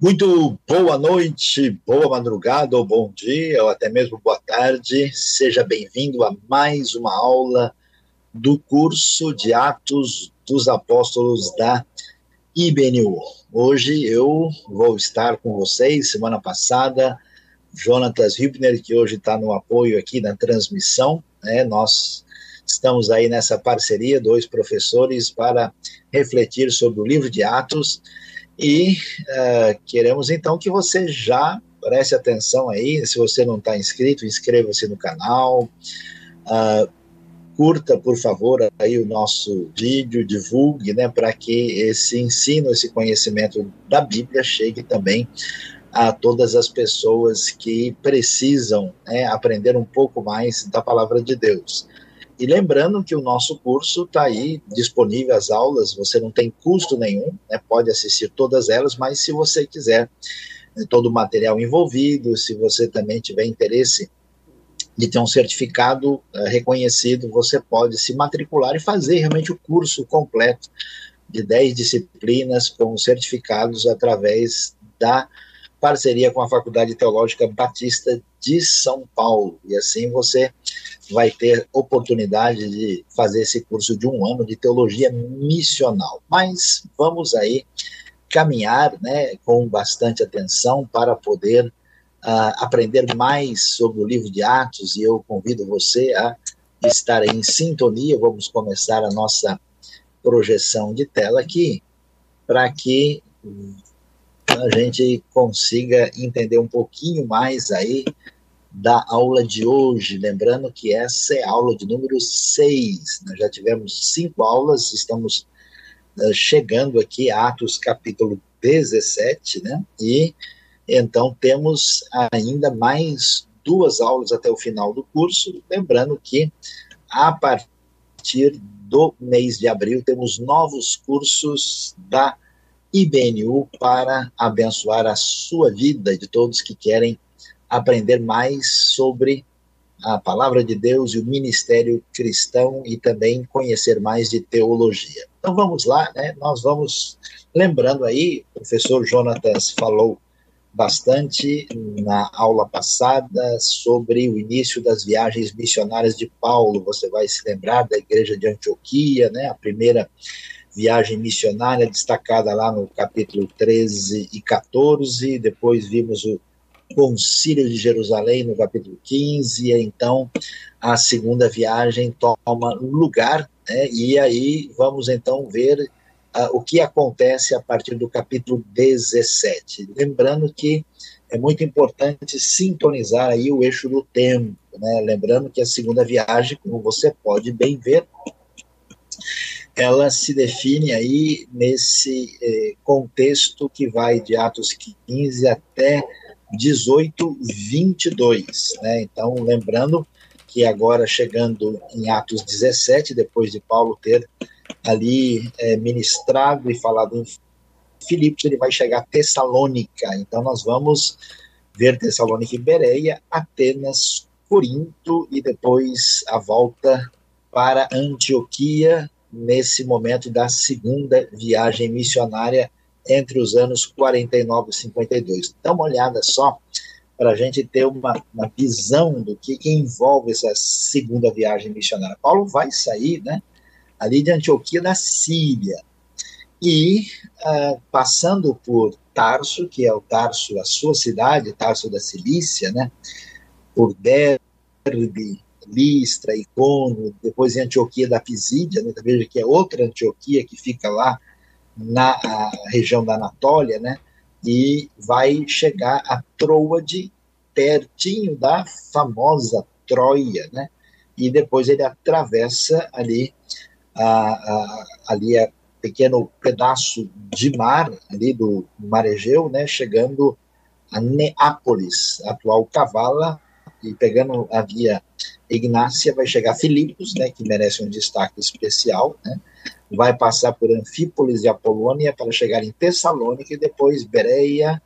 Muito boa noite, boa madrugada ou bom dia, ou até mesmo boa tarde. Seja bem-vindo a mais uma aula do curso de Atos dos Apóstolos da IBNU. Hoje eu vou estar com vocês. Semana passada, Jonatas Hübner, que hoje está no apoio aqui na transmissão, né? Nós estamos aí nessa parceria, dois professores, para refletir sobre o livro de Atos e uh, queremos então que você já preste atenção aí. Se você não está inscrito, inscreva-se no canal. Uh, curta, por favor, aí o nosso vídeo, divulgue, né, para que esse ensino, esse conhecimento da Bíblia chegue também a todas as pessoas que precisam né, aprender um pouco mais da palavra de Deus. E lembrando que o nosso curso está aí disponível as aulas, você não tem custo nenhum, né, pode assistir todas elas, mas se você quiser né, todo o material envolvido, se você também tiver interesse de ter um certificado uh, reconhecido, você pode se matricular e fazer realmente o curso completo de 10 disciplinas com certificados através da parceria com a Faculdade Teológica Batista de São Paulo. E assim você vai ter oportunidade de fazer esse curso de um ano de teologia missional. Mas vamos aí caminhar né, com bastante atenção para poder uh, aprender mais sobre o livro de Atos e eu convido você a estar em sintonia. Vamos começar a nossa projeção de tela aqui para que a gente consiga entender um pouquinho mais aí da aula de hoje. Lembrando que essa é a aula de número 6. Nós já tivemos cinco aulas, estamos uh, chegando aqui a Atos capítulo 17, né? E então temos ainda mais duas aulas até o final do curso. Lembrando que a partir do mês de abril temos novos cursos da IBNU para abençoar a sua vida de todos que querem aprender mais sobre a palavra de Deus e o ministério cristão e também conhecer mais de teologia. Então vamos lá, né? Nós vamos lembrando aí, o professor Jonatas falou bastante na aula passada sobre o início das viagens missionárias de Paulo. Você vai se lembrar da igreja de Antioquia, né? A primeira viagem missionária destacada lá no capítulo 13 e 14, depois vimos o Concílio de Jerusalém, no capítulo 15, e então a segunda viagem toma lugar, né, e aí vamos então ver uh, o que acontece a partir do capítulo 17. Lembrando que é muito importante sintonizar aí o eixo do tempo, né, lembrando que a segunda viagem, como você pode bem ver, ela se define aí nesse eh, contexto que vai de Atos 15 até 18, 22. Né? Então, lembrando que agora chegando em Atos 17, depois de Paulo ter ali é, ministrado e falado em Filipos, ele vai chegar a Tessalônica. Então, nós vamos ver Tessalônica e Bereia, Atenas, Corinto e depois a volta para Antioquia nesse momento da segunda viagem missionária entre os anos 49 e 52. Dá uma olhada só para a gente ter uma, uma visão do que, que, envolve essa segunda viagem missionária. Paulo vai sair né, ali de Antioquia, na Síria, e uh, passando por Tarso, que é o Tarso, a sua cidade, Tarso da Cilícia, né, por Derbe, Listra, Icono, depois em Antioquia da Pisídia, né, veja que é outra Antioquia que fica lá na região da Anatólia, né? E vai chegar a Troade, pertinho da famosa Troia, né? E depois ele atravessa ali a, a, ali a pequeno pedaço de mar ali do mar Egeu, né? Chegando a Neápolis, atual Cavala, e pegando a via Ignácia vai chegar Filipos, né? Que merece um destaque especial, né? vai passar por Anfípolis e Apolônia para chegar em Tessalônica e depois Bereia,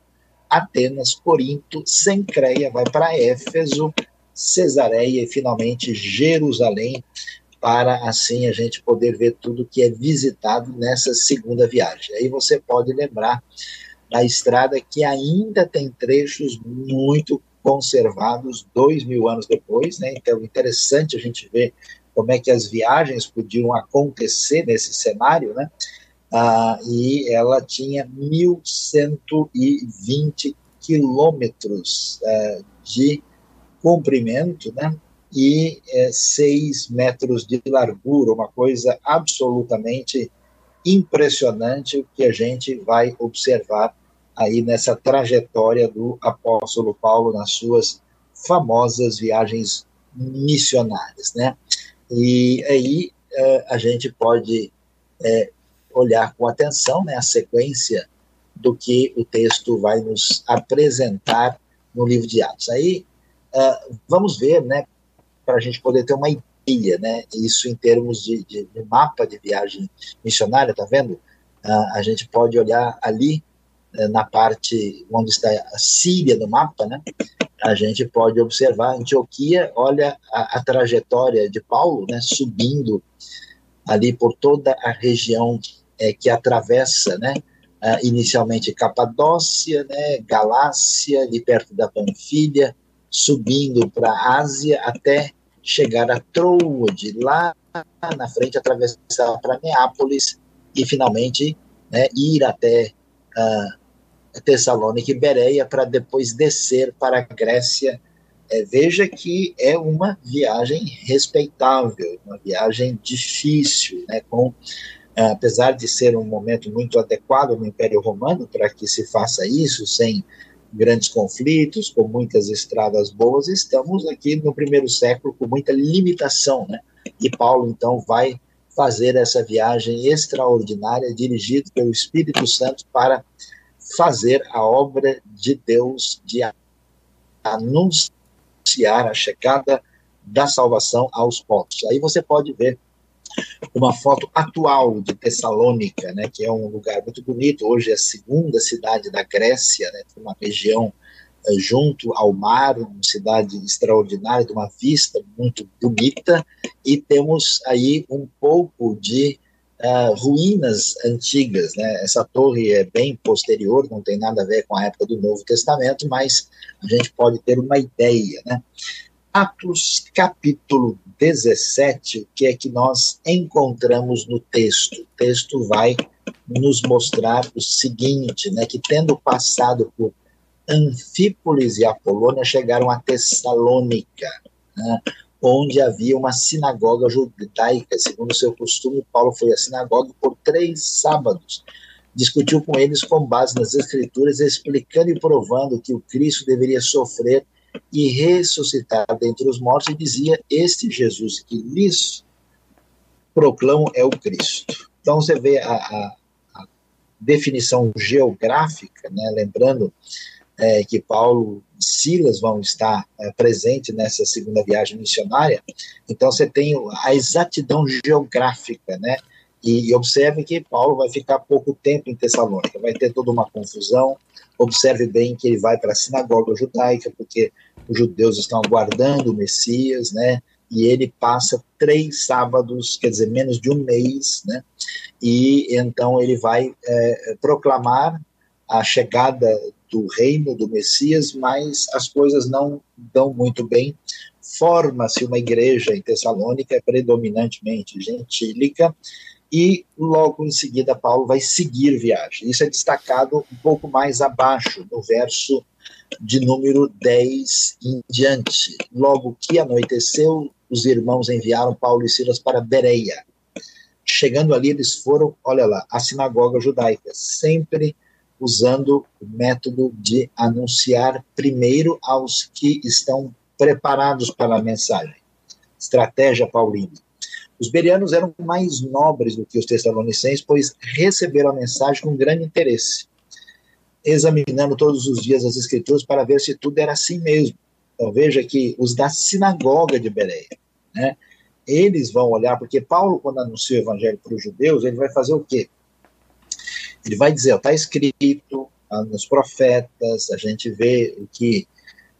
Atenas, Corinto, Sencreia, vai para Éfeso, Cesareia e finalmente Jerusalém, para assim a gente poder ver tudo que é visitado nessa segunda viagem. Aí você pode lembrar a estrada que ainda tem trechos muito conservados dois mil anos depois, né? Então, interessante a gente ver como é que as viagens podiam acontecer nesse cenário, né? Ah, e ela tinha 1.120 quilômetros eh, de comprimento, né? E eh, 6 metros de largura, uma coisa absolutamente impressionante que a gente vai observar aí nessa trajetória do apóstolo Paulo nas suas famosas viagens missionárias, né? E aí é, a gente pode é, olhar com atenção né, a sequência do que o texto vai nos apresentar no livro de Atos. Aí é, vamos ver, né, para a gente poder ter uma ideia, né, isso em termos de, de, de mapa de viagem missionária, tá vendo? Uh, a gente pode olhar ali uh, na parte onde está a Síria no mapa, né? A gente pode observar Antioquia, olha a, a trajetória de Paulo, né? Subindo ali por toda a região é, que atravessa, né? Inicialmente Capadócia, né? Galácia, ali perto da Panfilha, subindo para a Ásia até chegar a Troade, lá na frente, atravessar para Neápolis e finalmente né, ir até uh, Tessalônica e Bereia para depois descer para a Grécia. É, veja que é uma viagem respeitável, uma viagem difícil, né, com, uh, apesar de ser um momento muito adequado no Império Romano para que se faça isso, sem grandes conflitos, com muitas estradas boas, estamos aqui no primeiro século com muita limitação, né? E Paulo, então, vai fazer essa viagem extraordinária, dirigido pelo Espírito Santo, para fazer a obra de Deus, de anunciar a chegada da salvação aos povos. Aí você pode ver uma foto atual de Tessalônica, né, que é um lugar muito bonito, hoje é a segunda cidade da Grécia, né, uma região é, junto ao mar, uma cidade extraordinária, de uma vista muito bonita, e temos aí um pouco de uh, ruínas antigas, né, essa torre é bem posterior, não tem nada a ver com a época do Novo Testamento, mas a gente pode ter uma ideia, né, Atos capítulo 17, o que é que nós encontramos no texto? O texto vai nos mostrar o seguinte, né, que tendo passado por Anfípolis e Apolônia, chegaram a Tessalônica, né, onde havia uma sinagoga judaica. Segundo seu costume, Paulo foi à sinagoga por três sábados. Discutiu com eles com base nas escrituras, explicando e provando que o Cristo deveria sofrer e ressuscitar dentre os mortos, e dizia: Este Jesus que lhes proclamo é o Cristo. Então você vê a, a, a definição geográfica, né, lembrando é, que Paulo Silas vão estar é, presentes nessa segunda viagem missionária, então você tem a exatidão geográfica, né? E, e observe que Paulo vai ficar pouco tempo em Tessalônica, vai ter toda uma confusão, Observe bem que ele vai para a sinagoga judaica, porque os judeus estão aguardando o Messias, né? E ele passa três sábados, quer dizer, menos de um mês, né? E então ele vai é, proclamar a chegada do reino do Messias, mas as coisas não dão muito bem. Forma-se uma igreja em Tessalônica, predominantemente gentílica, e logo em seguida Paulo vai seguir viagem. Isso é destacado um pouco mais abaixo, no verso de número 10 em diante. Logo que anoiteceu, os irmãos enviaram Paulo e Silas para Bereia. Chegando ali, eles foram, olha lá, a sinagoga judaica, sempre usando o método de anunciar primeiro aos que estão preparados para a mensagem. Estratégia paulina. Os berianos eram mais nobres do que os tessalonicenses, pois receberam a mensagem com grande interesse, examinando todos os dias as escrituras para ver se tudo era assim mesmo. Então veja que os da sinagoga de Bereia, né, eles vão olhar, porque Paulo, quando anuncia o evangelho para os judeus, ele vai fazer o quê? Ele vai dizer, está escrito ah, nos profetas, a gente vê o que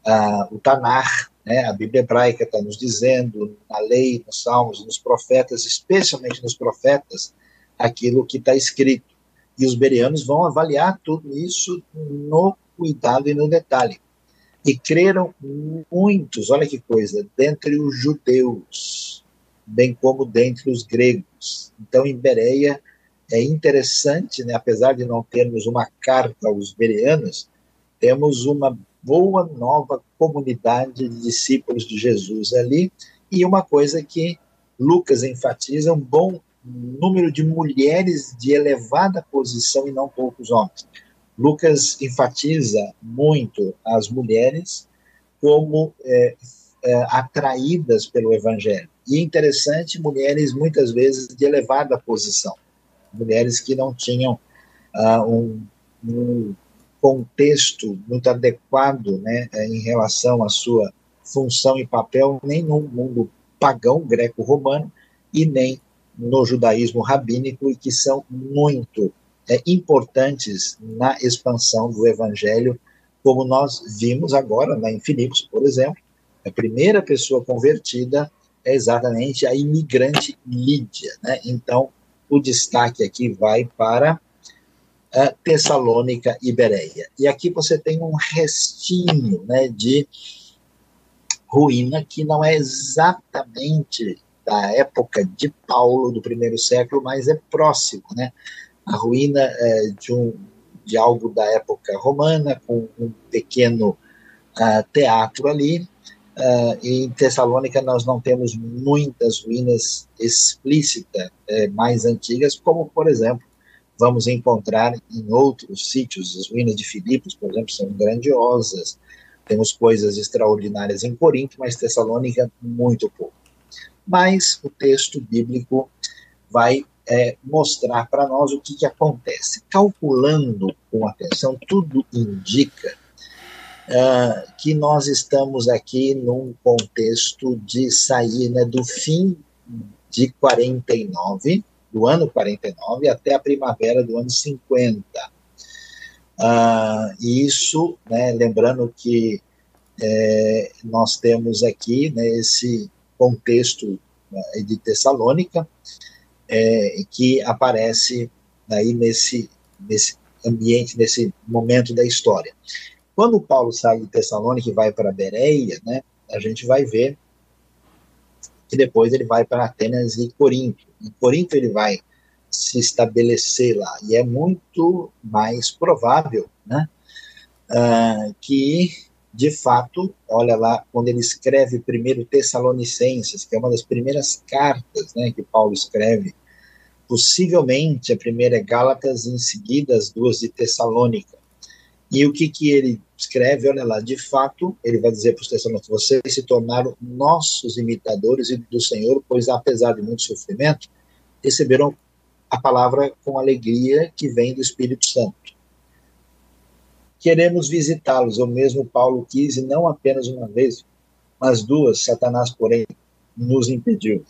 ah, o Tanar, né, a Bíblia hebraica está nos dizendo, na lei, nos salmos, nos profetas, especialmente nos profetas, aquilo que está escrito. E os bereanos vão avaliar tudo isso no cuidado e no detalhe. E creram muitos, olha que coisa, dentre os judeus, bem como dentre os gregos. Então, em Bereia, é interessante, né, apesar de não termos uma carta aos bereanos, temos uma boa nova comunidade de discípulos de Jesus ali, e uma coisa que Lucas enfatiza, um bom número de mulheres de elevada posição e não poucos homens. Lucas enfatiza muito as mulheres como é, é, atraídas pelo evangelho. E interessante, mulheres muitas vezes de elevada posição, mulheres que não tinham uh, um, um, contexto muito adequado né, em relação à sua função e papel, nem no mundo pagão greco-romano e nem no judaísmo rabínico, e que são muito é, importantes na expansão do evangelho, como nós vimos agora né, em Filipos, por exemplo. A primeira pessoa convertida é exatamente a imigrante Lídia. Né? Então, o destaque aqui vai para uh, Tessalônica e Bereia. E aqui você tem um restinho né, de ruína que não é exatamente da época de Paulo, do primeiro século, mas é próximo, né? A ruína é, de, um, de algo da época romana, com um pequeno uh, teatro ali, Uh, em Tessalônica nós não temos muitas ruínas explícitas é, mais antigas, como por exemplo vamos encontrar em outros sítios. As ruínas de Filipos, por exemplo, são grandiosas. Temos coisas extraordinárias em Corinto, mas Tessalônica muito pouco. Mas o texto bíblico vai é, mostrar para nós o que, que acontece. Calculando com atenção, tudo indica uh, que nós estamos aqui num contexto de sair né, do fim de 49, do ano 49, até a primavera do ano 50. Uh, ah, isso, né, lembrando que é, nós temos aqui né, esse contexto né, de Tessalônica, é, que aparece aí nesse, nesse ambiente, nesse momento da história. Quando Paulo sai de Tessalônica e vai para Bereia, né, a gente vai ver que depois ele vai para Atenas e Corinto. Em Corinto ele vai se estabelecer lá, e é muito mais provável né, uh, que, de fato, olha lá, quando ele escreve primeiro Tessalonicenses, que é uma das primeiras cartas né, que Paulo escreve, possivelmente a primeira é Gálatas, em seguida as duas de Tessalônica. E o que, que ele escreve? Olha lá, de fato, ele vai dizer para os testemunhos: vocês se tornaram nossos imitadores do Senhor, pois apesar de muito sofrimento, receberam a palavra com alegria que vem do Espírito Santo. Queremos visitá-los, o mesmo Paulo quis, e não apenas uma vez, mas duas, Satanás, porém, nos impediu.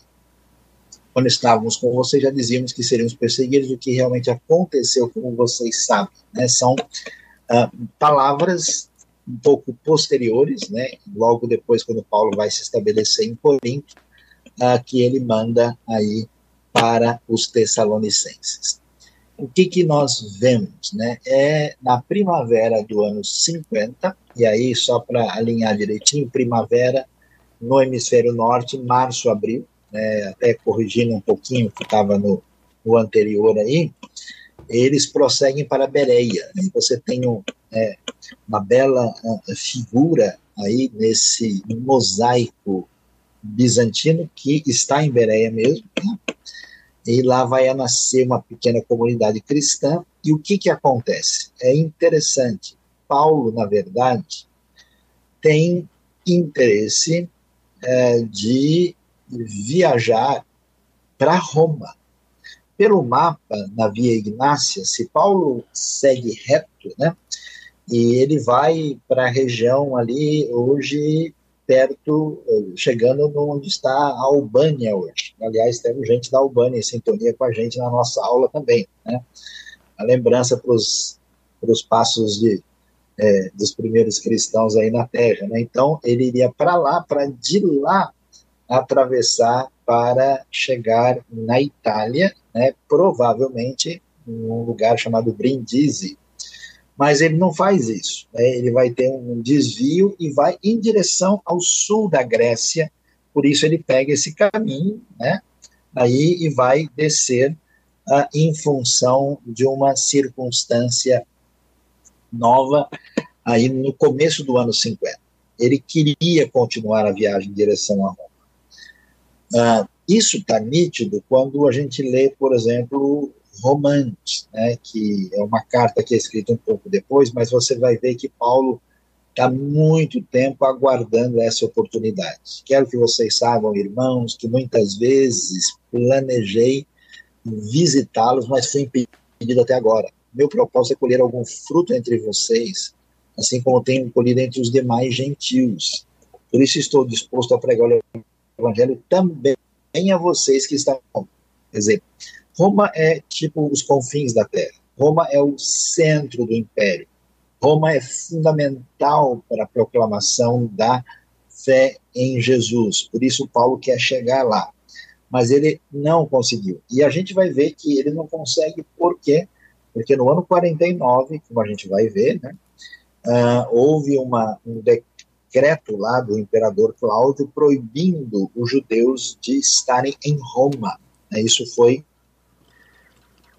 Quando estávamos com vocês, já dizíamos que seríamos perseguidos, o que realmente aconteceu, como vocês sabem. Né? São uh, palavras um pouco posteriores, né, logo depois, quando Paulo vai se estabelecer em Corinto, uh, que ele manda aí para os Tessalonicenses. O que, que nós vemos? Né? É na primavera do ano 50, e aí, só para alinhar direitinho, primavera no hemisfério norte, março, abril, né, até corrigindo um pouquinho o que estava no, no anterior aí, eles prosseguem para Bereia. Né? Você tem um, é, uma bela uh, figura aí nesse mosaico bizantino que está em Bereia mesmo, né? e lá vai nascer uma pequena comunidade cristã. E o que, que acontece? É interessante. Paulo, na verdade, tem interesse é, de viajar para Roma pelo mapa na Via Ignácia, se Paulo segue reto, né, e ele vai para a região ali, hoje, perto, chegando onde está a Albânia hoje. Aliás, temos gente da Albânia em sintonia com a gente na nossa aula também, né? A lembrança para os passos de, é, dos primeiros cristãos aí na Terra, né? Então, ele iria para lá, para de lá atravessar para chegar na Itália, né, provavelmente num lugar chamado Brindisi. Mas ele não faz isso. Né? Ele vai ter um desvio e vai em direção ao sul da Grécia. Por isso ele pega esse caminho, né? Aí e vai descer uh, em função de uma circunstância nova aí no começo do ano 50. Ele queria continuar a viagem em direção a Roma. Uh, isso está nítido quando a gente lê, por exemplo, Romanos, né, que é uma carta que é escrita um pouco depois, mas você vai ver que Paulo está muito tempo aguardando essa oportunidade. Quero que vocês saibam, irmãos, que muitas vezes planejei visitá-los, mas fui impedido até agora. Meu propósito é colher algum fruto entre vocês, assim como tenho colhido entre os demais gentios. Por isso estou disposto a pregar o evangelho também a vocês que estão. Quer dizer, Roma é tipo os confins da terra. Roma é o centro do império. Roma é fundamental para a proclamação da fé em Jesus. Por isso Paulo quer chegar lá. Mas ele não conseguiu. E a gente vai ver que ele não consegue por quê? Porque no ano 49, como a gente vai ver, né, uh, houve uma, um decreto lá do imperador Cláudio proibindo os judeus de estarem em Roma. Isso foi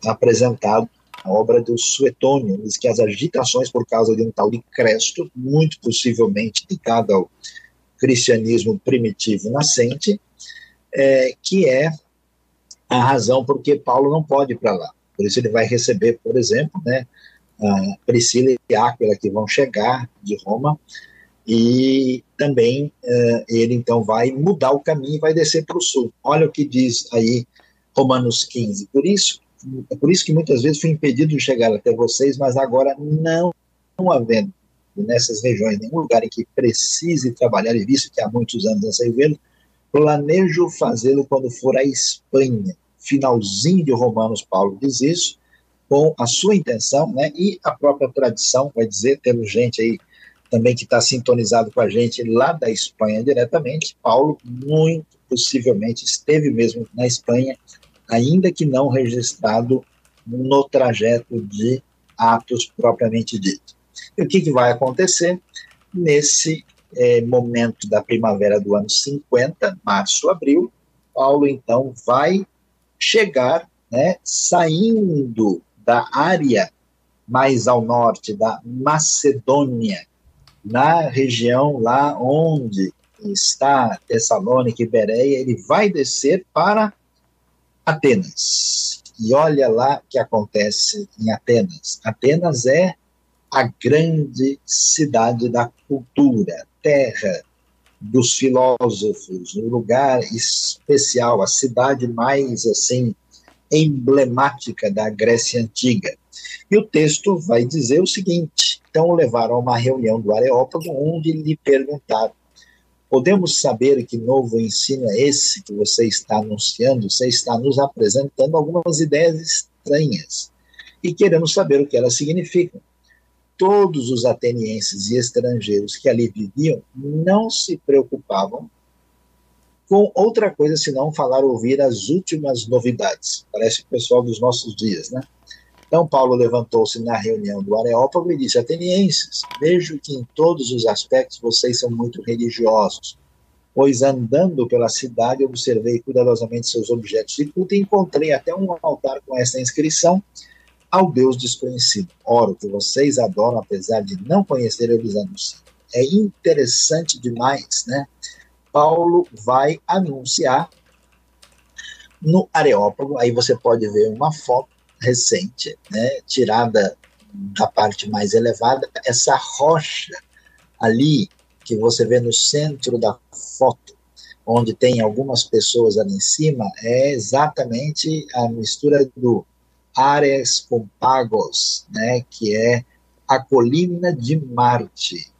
apresentado na obra do Suetônio, diz que as agitações por causa de um tal de Cresto, muito possivelmente ligado ao cristianismo primitivo nascente, é, que é a razão por que Paulo não pode ir para lá. Por isso ele vai receber, por exemplo, né, Priscila e Áquila que vão chegar de Roma, e também uh, ele então vai mudar o caminho e vai descer para o sul. Olha o que diz aí Romanos 15. Por isso, é por isso que muitas vezes fui impedido de chegar até vocês, mas agora não, não havendo nessas regiões nenhum lugar em que precise trabalhar, e visto que há muitos anos nessa vê planejo fazê-lo quando for à Espanha. Finalzinho de Romanos, Paulo diz isso, com a sua intenção, né, e a própria tradição, vai dizer, temos gente aí também que está sintonizado com a gente lá da Espanha diretamente, Paulo muito possivelmente esteve mesmo na Espanha ainda que não registrado no trajeto de Atos propriamente dito. E o que, que vai acontecer? Nesse é, momento da primavera do ano 50, março, abril, Paulo então vai chegar, né, saindo da área mais ao norte da Macedônia, na região lá onde está Tessalônica e Bereia, ele vai descer para Atenas. E olha lá o que acontece em Atenas. Atenas é a grande cidade da cultura, terra dos filósofos, um lugar especial, a cidade mais assim emblemática da Grécia antiga. E o texto vai dizer o seguinte: então o levaram a uma reunião do Areópago, onde lhe perguntaram Podemos saber que novo ensino é esse que você está anunciando? Você está nos apresentando algumas ideias estranhas e queremos saber o que elas significam. Todos os atenienses e estrangeiros que ali viviam não se preocupavam com outra coisa senão falar ouvir as últimas novidades. Parece o pessoal dos nossos dias, né? Então Paulo levantou-se na reunião do Areópago e disse: Atenienses, vejo que em todos os aspectos vocês são muito religiosos, pois andando pela cidade observei cuidadosamente seus objetos de culto e encontrei até um altar com essa inscrição ao Deus desconhecido. Ora, o que vocês adoram, apesar de não conhecer, eu lhes anuncio. É interessante demais, né? Paulo vai anunciar no Areópago, aí você pode ver uma foto recente, né, tirada da parte mais elevada, essa rocha ali que você vê no centro da foto, onde tem algumas pessoas ali em cima, é exatamente a mistura do Ares com Pagos, né, que é a colina de Marte,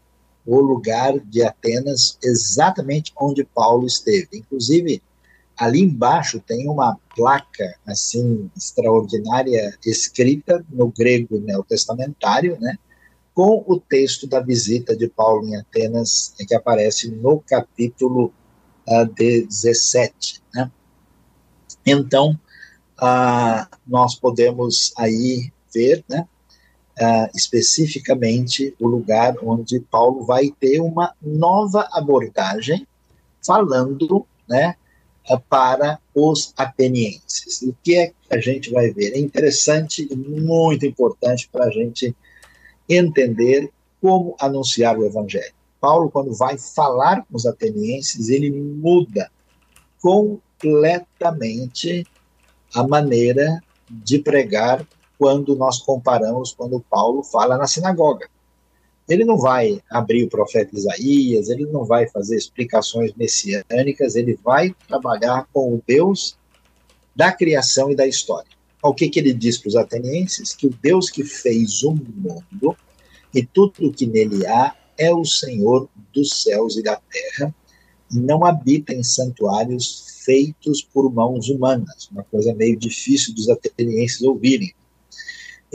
o lugar de Atenas, exatamente onde Paulo esteve. Inclusive, ali embaixo tem uma placa assim extraordinária escrita no grego neotestamentário, né, com o texto da visita de Paulo em Atenas, que aparece no capítulo uh, ah, 17. Né? Então, ah, nós podemos aí ver, né, ah, especificamente o lugar onde Paulo vai ter uma nova abordagem falando, né, para os atenienses. O que é que a gente vai ver? É interessante e muito importante para a gente entender como anunciar o evangelho. Paulo, quando vai falar com os atenienses, ele muda completamente a maneira de pregar quando nós comparamos quando Paulo fala na sinagoga. Ele não vai abrir o profeta Isaías, ele não vai fazer explicações messiânicas, ele vai trabalhar com o Deus da criação e da história. O que, que ele diz para os atenienses? Que o Deus que fez o mundo e tudo o que nele há é o Senhor dos céus e da terra, e não habita em santuários feitos por mãos humanas, uma coisa meio difícil dos atenienses ouvirem.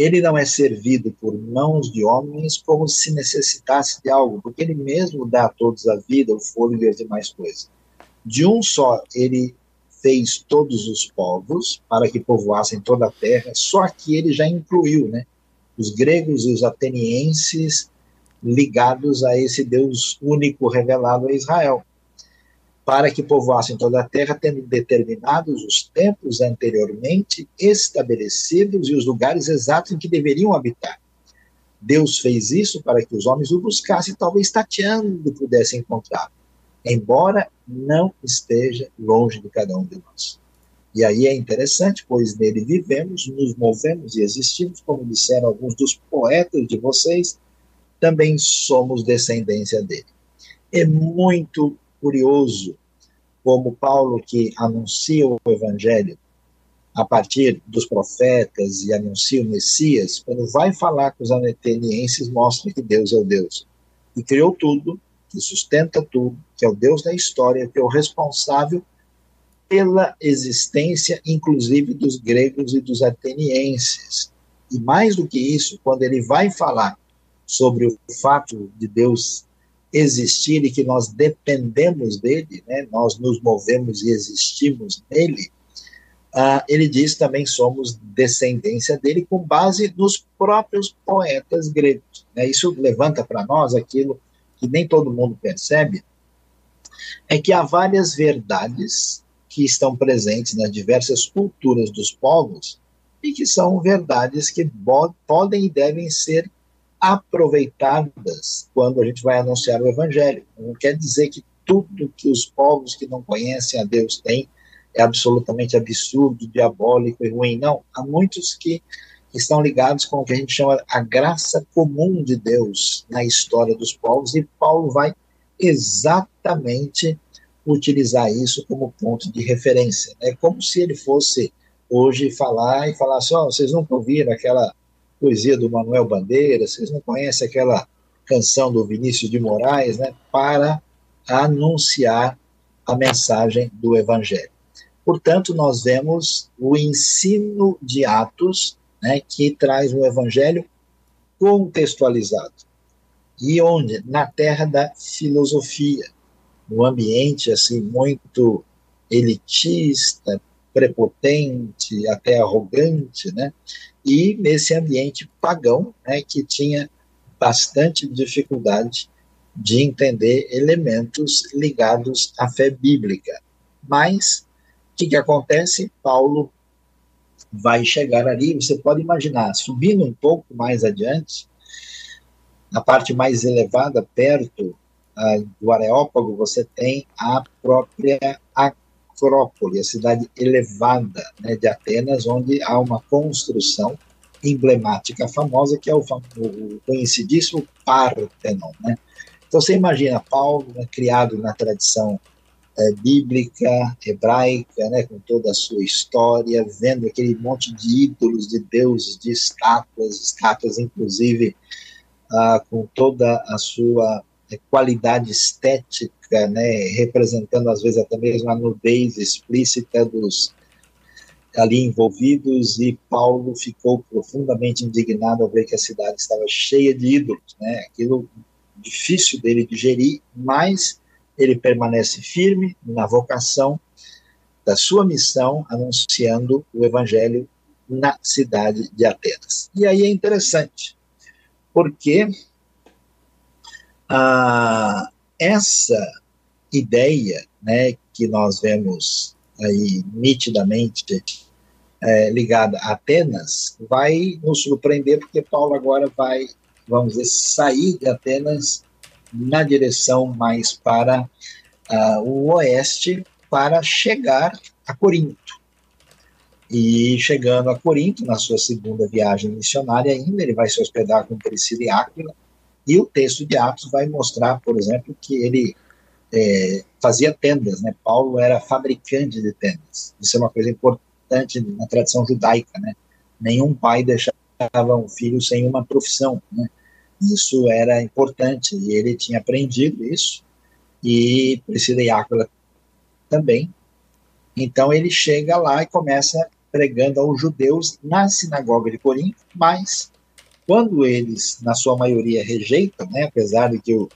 Ele não é servido por mãos de homens como se necessitasse de algo, porque ele mesmo dá a todos a vida, o fôlego e as demais coisas. De um só ele fez todos os povos para que povoassem toda a terra, só que ele já incluiu, né, os gregos e os atenienses ligados a esse Deus único revelado a Israel para que povoassem toda a terra, tendo determinados os tempos anteriormente estabelecidos e os lugares exatos em que deveriam habitar. Deus fez isso para que os homens o buscassem, talvez tateando pudessem encontrar, embora não esteja longe de cada um de nós. E aí é interessante, pois nele vivemos, nos movemos e existimos, como disseram alguns dos poetas de vocês, também somos descendência dele. É muito curioso como Paulo que anuncia o evangelho a partir dos profetas e anuncia o Messias, quando vai falar com os atenienses, mostra que Deus é o Deus que criou tudo, que sustenta tudo, que é o Deus da história, que é o responsável pela existência, inclusive, dos gregos e dos atenienses. E mais do que isso, quando ele vai falar sobre o fato de Deus existir e que nós dependemos dele, né, nós nos movemos e existimos nele, uh, ele diz também somos descendência dele com base nos próprios poetas gregos. Né, isso levanta para nós aquilo que nem todo mundo percebe, é que há várias verdades que estão presentes nas diversas culturas dos povos e que são verdades que podem e devem ser aproveitadas quando a gente vai anunciar o evangelho. Não quer dizer que tudo que os povos que não conhecem a Deus têm é absolutamente absurdo, diabólico e ruim. Não, há muitos que estão ligados com o que a gente chama a graça comum de Deus na história dos povos, e Paulo vai exatamente utilizar isso como ponto de referência. É como se ele fosse hoje falar e falar só, oh, vocês nunca ouviram aquela poesia do Manuel Bandeira, vocês não conhecem aquela canção do Vinícius de Moraes, né, para anunciar a mensagem do Evangelho. Portanto, nós vemos o ensino de Atos, né, que traz o Evangelho contextualizado. E onde? Na terra da filosofia, no ambiente assim muito elitista, prepotente, até arrogante, né? E nesse ambiente pagão, né, que tinha bastante dificuldade de entender elementos ligados à fé bíblica. Mas o que, que acontece? Paulo vai chegar ali, você pode imaginar, subindo um pouco mais adiante, na parte mais elevada, perto uh, do Areópago, você tem a própria Acrópole, a cidade elevada né, de Atenas, onde há uma construção emblemática famosa, que é o, o conhecidíssimo Partenon. Né? Então você imagina Paulo, né, criado na tradição é, bíblica, hebraica, né, com toda a sua história, vendo aquele monte de ídolos, de deuses, de estátuas, estátuas inclusive ah, com toda a sua qualidade estética, né, representando às vezes até mesmo a nudez explícita dos ali envolvidos e Paulo ficou profundamente indignado ao ver que a cidade estava cheia de ídolos, né? Aquilo difícil dele digerir, mas ele permanece firme na vocação da sua missão anunciando o evangelho na cidade de Atenas. E aí é interessante, porque ah, essa ideia né, que nós vemos aí nitidamente é, ligada a Atenas vai nos surpreender, porque Paulo agora vai, vamos dizer, sair de Atenas na direção mais para o oeste, para chegar a Corinto. E chegando a Corinto, na sua segunda viagem missionária ainda, ele vai se hospedar com Priscila e Áquila, e o texto de Atos vai mostrar, por exemplo, que ele é, fazia tendas, né? Paulo era fabricante de tendas. Isso é uma coisa importante na tradição judaica, né? Nenhum pai deixava um filho sem uma profissão, né? Isso era importante e ele tinha aprendido isso e Priscila e Áquila também. Então ele chega lá e começa pregando aos judeus na sinagoga de Corinto, mas quando eles, na sua maioria, rejeitam, né, apesar de que o,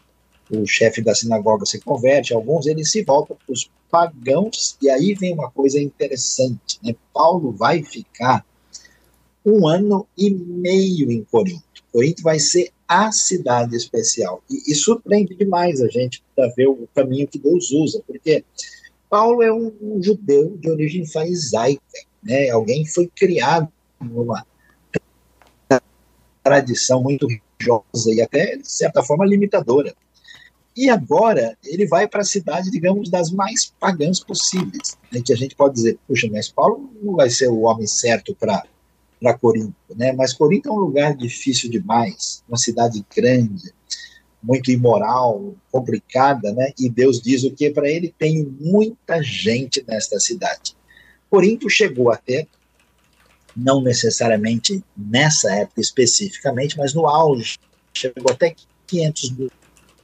o chefe da sinagoga se converte, alguns eles se voltam para os pagãos, e aí vem uma coisa interessante, né? Paulo vai ficar um ano e meio em Corinto. Corinto vai ser a cidade especial. E, e surpreende demais a gente para ver o caminho que Deus usa, porque Paulo é um, um judeu de origem farisaica, né? Alguém foi criado numa tradição muito religiosa e até, de certa forma, limitadora. E agora ele vai para a cidade, digamos, das mais pagãs possíveis, né, que a gente pode dizer, puxa, mas Paulo não vai ser o homem certo para Corinto, né? Mas Corinto é um lugar difícil demais, uma cidade grande, muito imoral, complicada, né? E Deus diz o que para ele tem muita gente nesta cidade. Corinto chegou até não necessariamente nessa época especificamente, mas no auge chegou até 500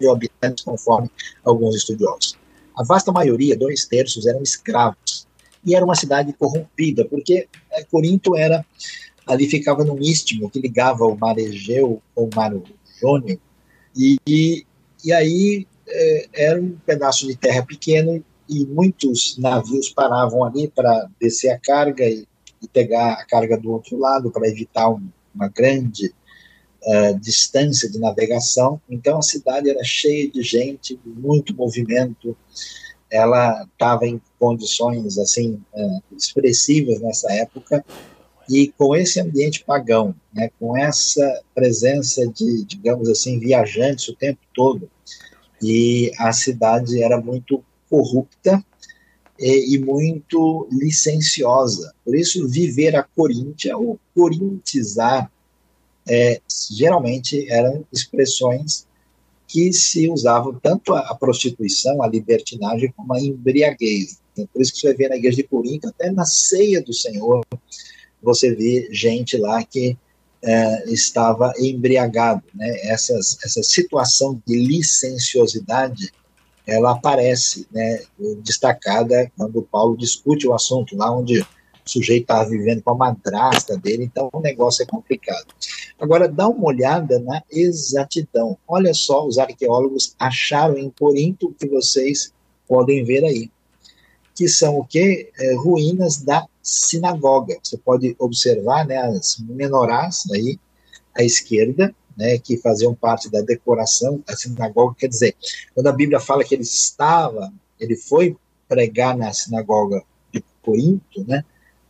mil habitantes, conforme alguns estudiosos. A vasta maioria, dois terços, eram escravos. E era uma cidade corrompida, porque é, Corinto era ali ficava no istmo que ligava o mar Egeu com o mar Jônio, e, e, e aí é, era um pedaço de terra pequeno e muitos navios paravam ali para descer a carga e, e, pegar a carga do outro lado para evitar um, uma grande uh, distância de navegação. Então a cidade era cheia de gente, muito movimento. Ela estava em condições assim uh, expressivas nessa época e com esse ambiente pagão, né, com essa presença de, digamos assim, viajantes o tempo todo, e a cidade era muito corrupta e, e muito licenciosa. Por isso, viver a Coríntia ou corintizar é, geralmente eram expressões que se usavam tanto a, prostituição, a libertinagem, como a embriaguez. Então, por isso que você ver na igreja de Corinto, até na ceia do Senhor, você vê gente lá que é, estava embriagado. Né? Essas, essa situação de licenciosidade ela aparece né, destacada quando Paulo discute o assunto, lá onde o sujeito estava vivendo com a madrasta dele, então o negócio é complicado. Agora, dá uma olhada na exatidão. Olha só, os arqueólogos acharam em Corinto o que vocês podem ver aí, que são o que? É, ruínas da sinagoga. Você pode observar né, as menorás aí à esquerda, né, que faziam parte da decoração da sinagoga. Quer dizer, quando a Bíblia fala que ele estava, ele foi pregar na sinagoga de Corinto, né,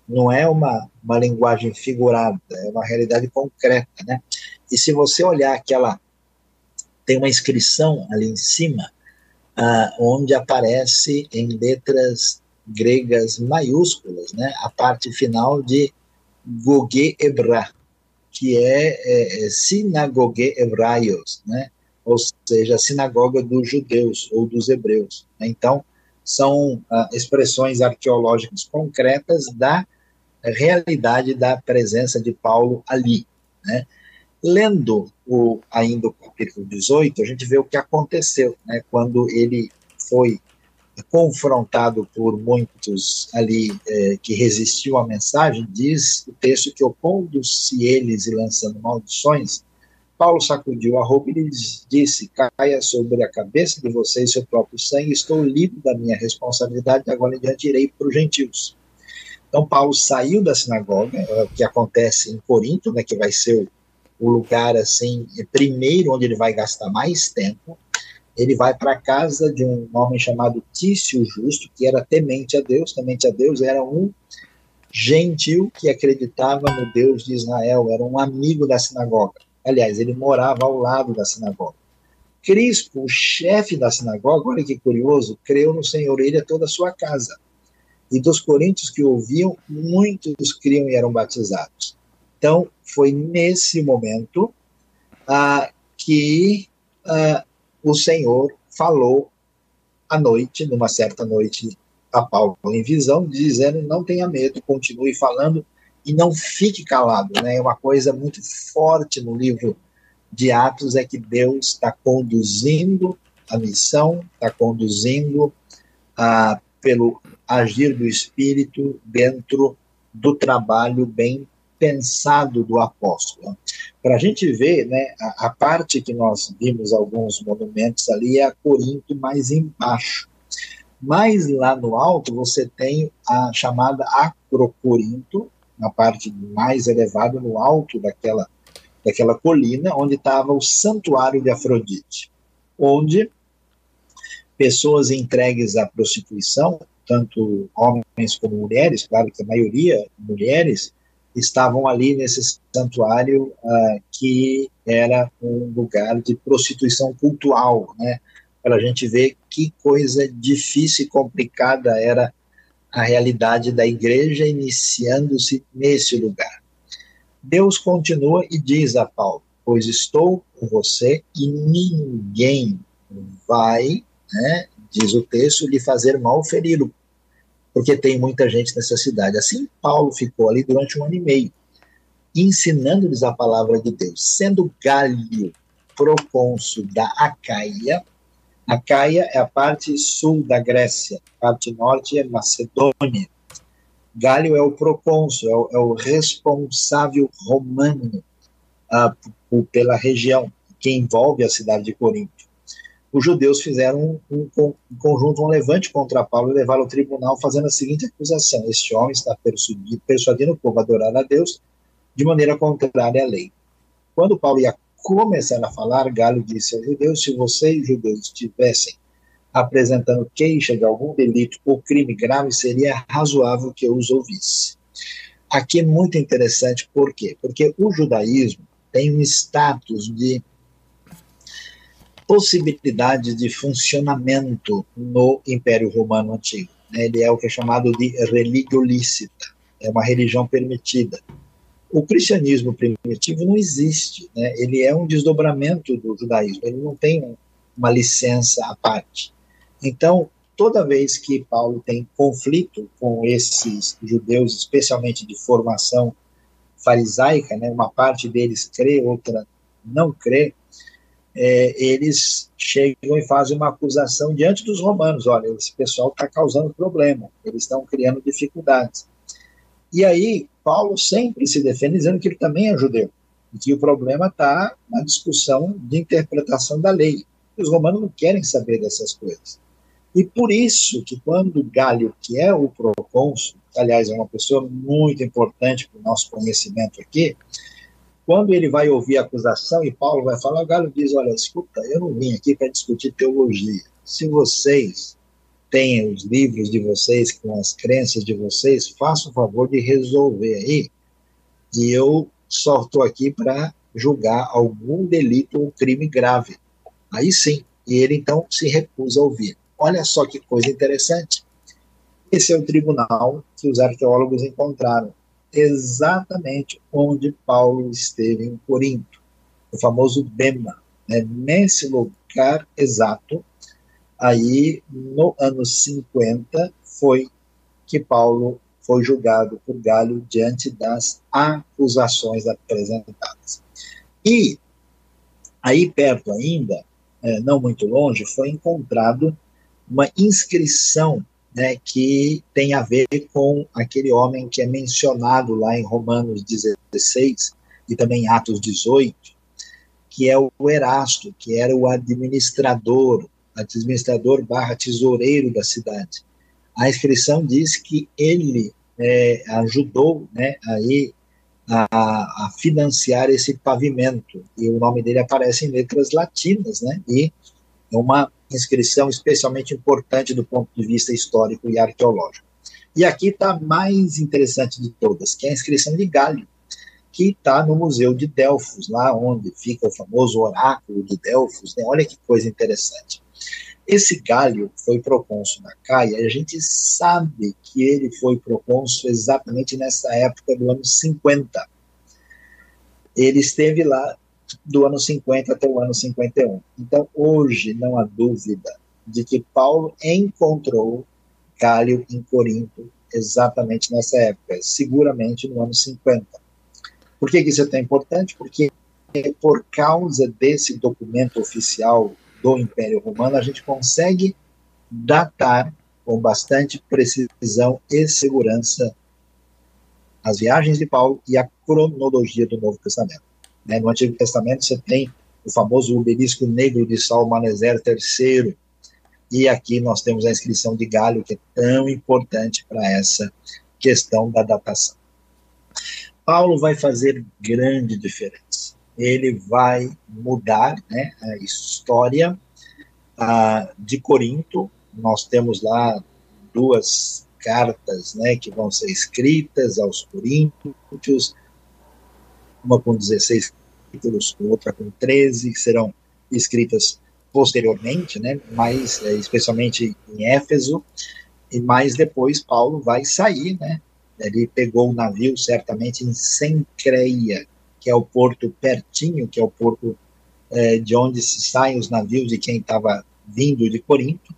não é uma, uma linguagem figurada, é uma realidade concreta. Né? E se você olhar aquela. Tem uma inscrição ali em cima, ah, onde aparece em letras gregas maiúsculas, né, a parte final de Goge Ebra, que é, é, é Sinagoge Hebraios, né, ou seja, a sinagoga dos judeus ou dos hebreus. Né? Então, são ah, expressões arqueológicas concretas da realidade da presença de Paulo ali. Né? Lendo o, ainda o capítulo 18, a gente vê o que aconteceu né, quando ele foi confrontado por muitos ali é, que resistiam à mensagem, diz o texto que opondo-se eles e lançando maldições, Paulo sacudiu a roupa e lhes disse: Caia sobre a cabeça de vocês seu próprio sangue, estou livre da minha responsabilidade, agora em diante irei para os gentios. Então, Paulo saiu da sinagoga, é que acontece em Corinto, né, que vai ser o lugar assim primeiro onde ele vai gastar mais tempo. Ele vai para a casa de um homem chamado Tício Justo, que era temente a Deus. Temente a Deus era um gentil que acreditava no Deus de Israel, era um amigo da sinagoga. Aliás, ele morava ao lado da sinagoga. Crispo, o chefe da sinagoga, olha que curioso, creu no Senhor, ele e toda a sua casa e dos coríntios que ouviam, muitos criam e eram batizados. Então, foi nesse momento ah, que ah, o Senhor falou à noite, numa certa noite, a Paulo em visão, dizendo: não tenha medo, continue falando e não fique calado. Né? É uma coisa muito forte no livro de Atos é que Deus está conduzindo a missão, está conduzindo ah, pelo agir do Espírito dentro do trabalho bem pensado do apóstolo. Para a gente ver, né, a, a, parte que nós vimos alguns monumentos ali é a Corinto mais embaixo. Mais lá no alto você tem a chamada Acrocorinto, na parte mais elevada, no alto daquela, daquela colina, onde estava o santuário de Afrodite, onde pessoas entregues à prostituição tanto homens como mulheres, claro que a maioria mulheres, estavam ali nesse santuário uh, que era um lugar de prostituição cultural, né? Para a gente ver que coisa difícil e complicada era a realidade da igreja iniciando-se nesse lugar. Deus continua e diz a Paulo: Pois estou com você e ninguém vai, né, diz o texto, lhe fazer mal feri-lo, porque tem muita gente nessa cidade. Assim, Paulo ficou ali durante um ano e meio, ensinando-lhes a palavra de Deus, sendo Galho procônsul da Acaia. Acaia é a parte sul da Grécia, a parte norte é Macedônia. Galho é o procônsul, é o, é o responsável romano uh, pela região, que envolve a cidade de Corinto os judeus fizeram um, um, um, conjunto, um levante contra Paulo e levaram ao tribunal fazendo a seguinte acusação: este homem está persuadindo, o povo a adorar a Deus de maneira contrária à lei. Quando Paulo ia começar a falar, Galo disse aos judeus: se vocês, judeus, estivessem apresentando queixa de algum delito ou crime grave, seria razoável que eu os ouvisse. Aqui é muito interessante, por quê? Porque o judaísmo tem um status de possibilidade de funcionamento no Império Romano Antigo. Né? Ele é o que é chamado de religião lícita, é uma religião permitida. O cristianismo primitivo não existe, né? ele é um desdobramento do judaísmo, ele não tem uma licença à parte. Então, toda vez que Paulo tem conflito com esses judeus, especialmente de formação farisaica, né, uma parte deles crê, outra não crê, é, eles chegam e fazem uma acusação diante dos romanos: olha, esse pessoal está causando problema, eles estão criando dificuldades. E aí, Paulo sempre se defende dizendo que ele também é judeu, e que o problema está na discussão de interpretação da lei. Os romanos não querem saber dessas coisas. E por isso que quando Galho, que é o procônsul, aliás, é uma pessoa muito importante para o nosso conhecimento aqui, quando ele vai ouvir a acusação e Paulo vai falar, Galo diz: Olha, escuta, eu não vim aqui para discutir teologia. Se vocês têm os livros de vocês com as crenças de vocês, façam o favor de resolver aí. E eu só estou aqui para julgar algum delito ou crime grave. Aí sim. E ele então se recusa a ouvir. Olha só que coisa interessante. Esse é o tribunal que os arqueólogos encontraram exatamente onde Paulo esteve em Corinto, o famoso Bema. Né? Nesse lugar exato, aí no ano 50 foi que Paulo foi julgado por Galho diante das acusações apresentadas. E aí perto ainda, é, não muito longe, foi encontrado uma inscrição né, que tem a ver com aquele homem que é mencionado lá em Romanos 16 e também Atos 18, que é o Erasto, que era o administrador, administrador barra tesoureiro da cidade. A inscrição diz que ele é, ajudou né, aí a, a, financiar esse pavimento, e o nome dele aparece em letras latinas, né, e é uma inscrição especialmente importante do ponto de vista histórico e arqueológico. E aqui está a mais interessante de todas, que é a inscrição de Galho, que está no Museu de Delfos, lá onde fica o famoso oráculo de Delfos. Né? Olha que coisa interessante. Esse Galho foi procônsul da Caia, e a gente sabe que ele foi procônsul exatamente nessa época do ano 50. Ele esteve lá do ano 50 até o ano 51. Então, hoje, não há dúvida de que Paulo encontrou Galho em Corinto exatamente nessa época, seguramente no ano 50. Por que, que isso é tão importante? Porque por causa desse documento oficial do Império Romano, a gente consegue datar com bastante precisão e segurança as viagens de Paulo e a cronologia do Novo Testamento. Né? No Antigo Testamento você tem o famoso obelisco negro de Salmaneser III, e aqui nós temos a inscrição de Galho, que é tão importante para essa questão da datação. Paulo vai fazer grande diferença. Ele vai mudar né, a história uh, de Corinto. Nós temos lá duas cartas né, que vão ser escritas aos Coríntios, uma com 16 capítulos, outra com 13, que serão escritas posteriormente, né, mais é, especialmente em Éfeso, e mais depois Paulo vai sair, né, ele pegou o navio certamente em Sencreia, que é o porto pertinho, que é o porto é, de onde se saem os navios de quem estava vindo de Corinto,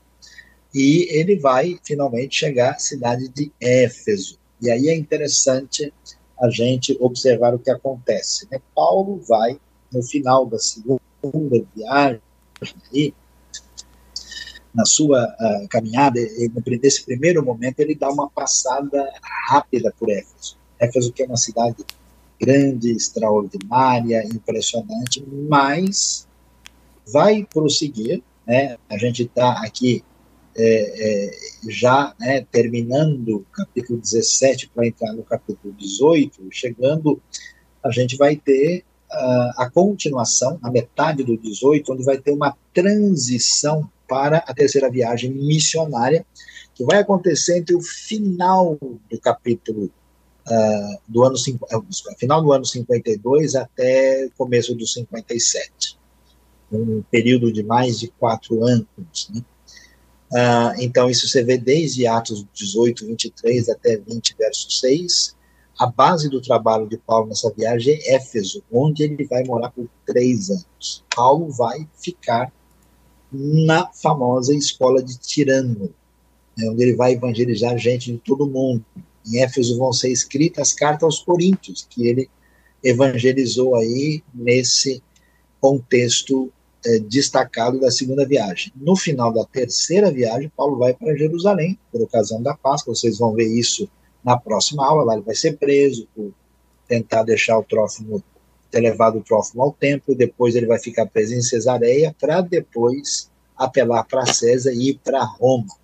e ele vai finalmente chegar à cidade de Éfeso. E aí é interessante a gente observar o que acontece. Né? Paulo vai, no final da segunda viagem, aí, na sua uh, caminhada, nesse primeiro momento, ele dá uma passada rápida por Éfeso. Éfeso que é uma cidade grande, extraordinária, impressionante, mas vai prosseguir, né? A gente está aqui é, é, já né, terminando o capítulo 17 para entrar no capítulo 18, chegando, a gente vai ter uh, a continuação, a metade do 18, onde vai ter uma transição para a terceira viagem missionária, que vai acontecer entre o final do capítulo uh, do ano uh, final do ano 52 até começo do 57, um período de mais de quatro anos. Né? Uh, então, isso você vê desde Atos 18, 23 até 20, verso 6. A base do trabalho de Paulo nessa viagem é Éfeso, onde ele vai morar por três anos. Paulo vai ficar na famosa escola de Tirano, né, onde ele vai evangelizar gente de todo mundo. Em Éfeso vão ser escritas cartas aos Coríntios, que ele evangelizou aí nesse contexto é, destacado da segunda viagem. No final da terceira viagem, Paulo vai para Jerusalém, por ocasião da Páscoa, vocês vão ver isso na próxima aula, lá ele vai ser preso por tentar deixar o Trófimo ter levado o Trófimo ao templo, depois ele vai ficar preso em Cesareia, para depois apelar para César e ir para Roma.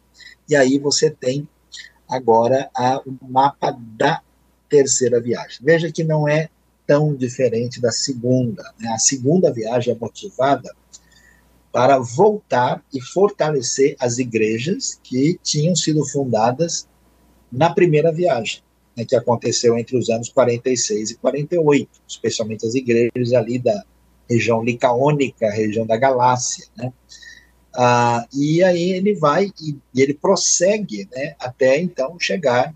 E aí você tem agora o mapa da terceira viagem. Veja que não é tão diferente da segunda. Né? A segunda viagem é motivada para voltar e fortalecer as igrejas que tinham sido fundadas na primeira viagem né, que aconteceu entre os anos 46 e 48, especialmente as igrejas ali da região licaônica, região da Galácia, né? Ah, e aí ele vai e, e, ele prossegue, né, até então chegar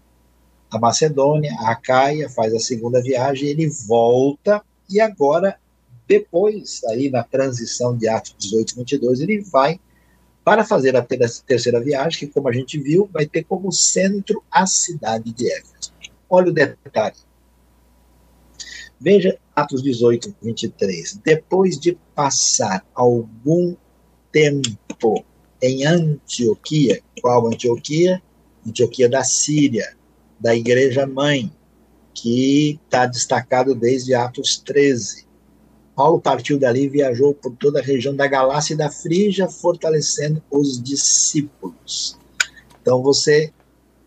a Macedônia, a Acaia, faz a segunda viagem, ele volta e agora depois aí na transição de Atos 18 e 22 ele vai para fazer a terceira viagem, que como a gente viu, vai ter como centro a cidade de Éfeso. Olha o detalhe. Veja Atos 18, 23. Depois de passar algum tempo em Antioquia, qual Antioquia? Antioquia da Síria, da Igreja Mãe, que está destacado desde Atos 13. Paulo partiu dali e viajou por toda a região da Galácia e da Frígia, fortalecendo os discípulos. Então você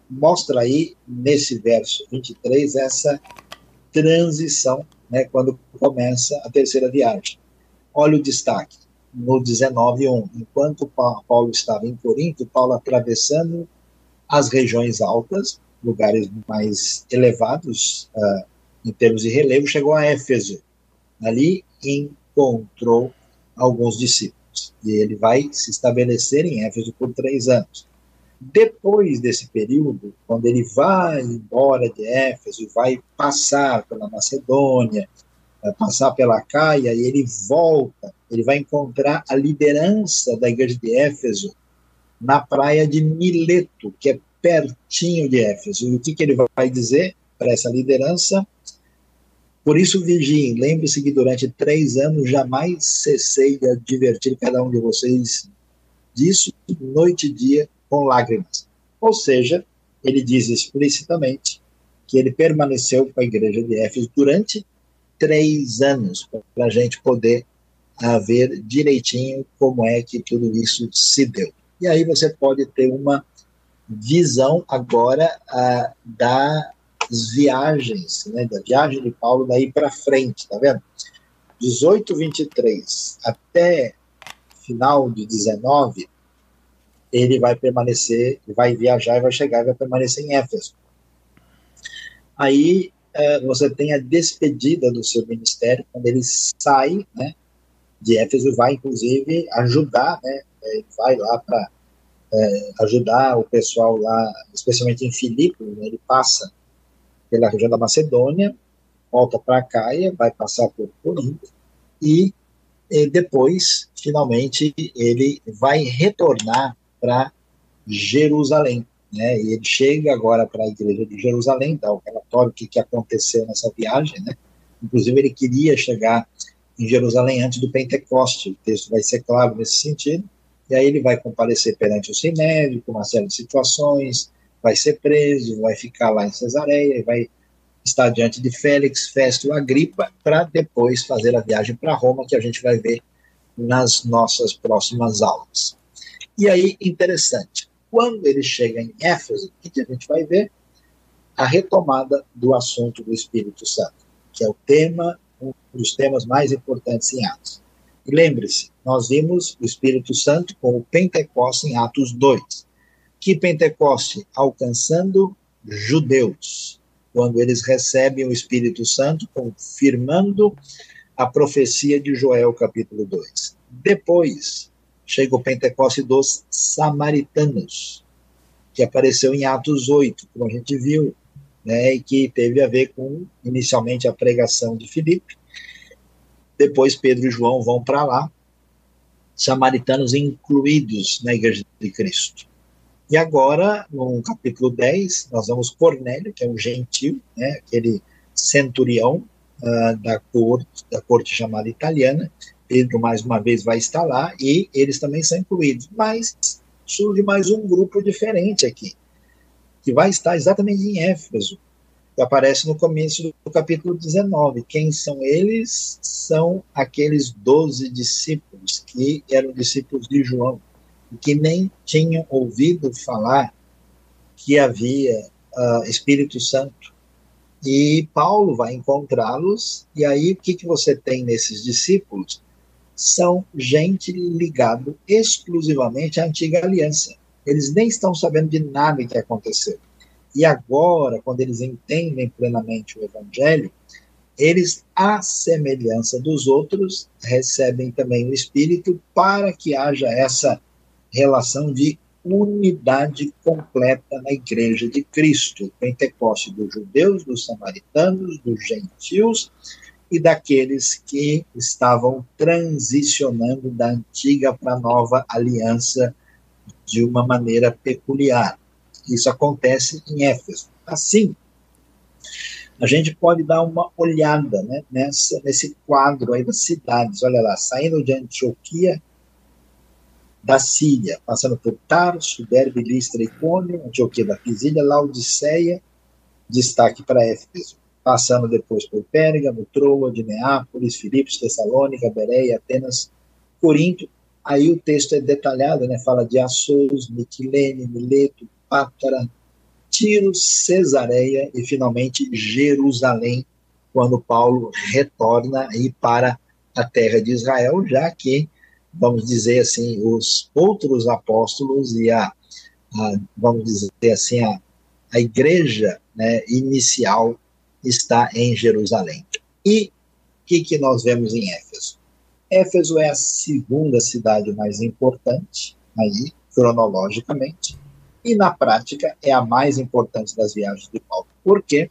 mostra aí, nesse verso 23, essa transição, né, quando começa a terceira viagem. Olha o destaque, no 19.1. Enquanto Paulo estava em Corinto, Paulo atravessando as regiões altas, lugares mais elevados uh, em termos de relevo, chegou a Éfeso. Ali encontrou alguns discípulos. E ele vai se estabelecer em Éfeso por três anos. Depois desse período, quando ele vai embora de Éfeso vai passar pela Macedônia, passar pela Caia, e ele volta, ele vai encontrar a liderança da igreja de Éfeso na praia de Mileto, que é pertinho de Éfeso. E o que, que ele vai dizer para essa liderança? Por isso, vigiem, lembre-se que durante três anos jamais cessei de advertir cada um de vocês disso, noite e dia, com lágrimas. Ou seja, ele diz explicitamente que ele permaneceu com a igreja de Éfeso durante três anos, para a gente poder uh, ver direitinho como é que tudo isso se deu. E aí você pode ter uma visão agora uh, da viagens, né, da viagem de Paulo daí para frente, tá vendo? 18, 23 até final de 19, ele vai permanecer, vai viajar e vai chegar e vai permanecer em Éfeso. Aí é, você tem a despedida do seu ministério, quando ele sai né, de Éfeso, vai inclusive ajudar, né, ele vai lá para é, ajudar o pessoal lá, especialmente em Filipos, né, ele passa pela região da Macedônia, volta para Caia, vai passar por Corinto e, e depois, finalmente, ele vai retornar para Jerusalém. Né, e ele chega agora para a igreja de Jerusalém, dá o relatório que, que aconteceu nessa viagem, né? Inclusive, ele queria chegar em Jerusalém antes do Pentecoste, o texto vai ser claro nesse sentido, e aí ele vai comparecer perante o Sinédrio, com uma série de situações, vai ser preso, vai ficar lá em Cesareia, vai estar diante de Félix, Festo, Agripa, para depois fazer a viagem para Roma, que a gente vai ver nas nossas próximas aulas. E aí, interessante, quando ele chega em Éfeso, o que a gente vai ver? A retomada do assunto do Espírito Santo, que é o tema, um dos temas mais importantes em Atos. Lembre-se, nós vimos o Espírito Santo com o Pentecostes em Atos 2 que Pentecoste alcançando judeus, quando eles recebem o Espírito Santo, confirmando a profecia de Joel, capítulo 2. Depois, chega o Pentecoste dos samaritanos, que apareceu em Atos 8, como a gente viu, né, e que teve a ver com, inicialmente, a pregação de Filipe. Depois, Pedro e João vão para lá, samaritanos incluídos na Igreja de Cristo. E agora, no capítulo 10, nós vamos Cornélio, que é um gentil, né, aquele centurião uh, da corte, da corte chamada italiana. Pedro, mais uma vez, vai estar lá e eles também são incluídos. Mas surge mais um grupo diferente aqui, que vai estar exatamente em Éfeso, que aparece no começo do capítulo 19. Quem são eles? São aqueles doze discípulos que eram discípulos de João que nem tinham ouvido falar que havia uh, Espírito Santo. E Paulo vai encontrá-los, e aí o que, que você tem nesses discípulos? São gente ligado exclusivamente à antiga aliança. Eles nem estão sabendo de nada que aconteceu. E agora, quando eles entendem plenamente o Evangelho, eles, à semelhança dos outros, recebem também o Espírito para que haja essa relação de unidade completa na Igreja de Cristo, Pentecoste dos judeus, dos samaritanos, dos gentios e daqueles que estavam transicionando da antiga para a nova aliança de uma maneira peculiar. Isso acontece em Éfeso. Assim, a gente pode dar uma olhada né, nessa, nesse quadro aí das cidades. Olha lá, saindo de Antioquia, da Síria, passando por Tarso, Derbe, Listra, Icônio, Antioquia da Pisília, Laodiceia, destaque para Éfeso. passando depois por Pérgamo, Troade, Neápolis, Filipos, Tessalônica, Bereia, Atenas, Corinto. Aí o texto é detalhado, né? Fala de Assos, Mitilene, Mileto, Pátara, Tiro, Cesareia e finalmente Jerusalém, quando Paulo retorna aí para a terra de Israel, já que, vamos dizer assim, os outros apóstolos e a, a vamos dizer assim, a, a igreja né, inicial está em Jerusalém. E o que, que nós vemos em Éfeso? Éfeso é a segunda cidade mais importante, aí, cronologicamente, e na prática é a mais importante das viagens de Paulo. Por quê?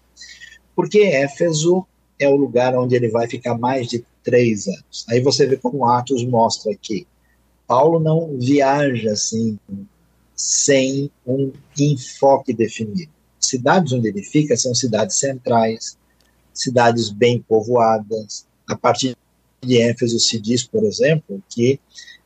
Porque Éfeso é o lugar onde ele vai ficar mais de três anos. Aí você vê como Atos mostra que Paulo não viaja assim sem um enfoque definido. Cidades onde ele fica são cidades centrais, cidades bem povoadas. A partir de Éfeso se diz, por exemplo, que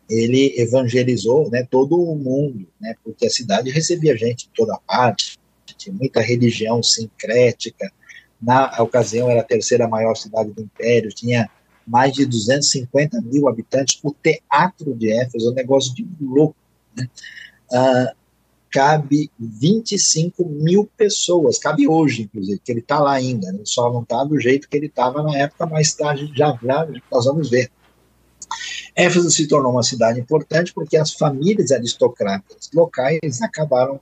ele evangelizou né, todo o mundo, né, porque a cidade recebia gente de toda parte, tinha muita religião sincrética. Na ocasião, era a terceira maior cidade do império, tinha mais de 250 mil habitantes. O teatro de Éfeso é um negócio de louco. Né? Ah, cabe 25 mil pessoas, cabe hoje, inclusive, que ele está lá ainda, né? só não está do jeito que ele estava na época, mais tarde já, já nós vamos ver. Éfeso se tornou uma cidade importante porque as famílias aristocratas locais acabaram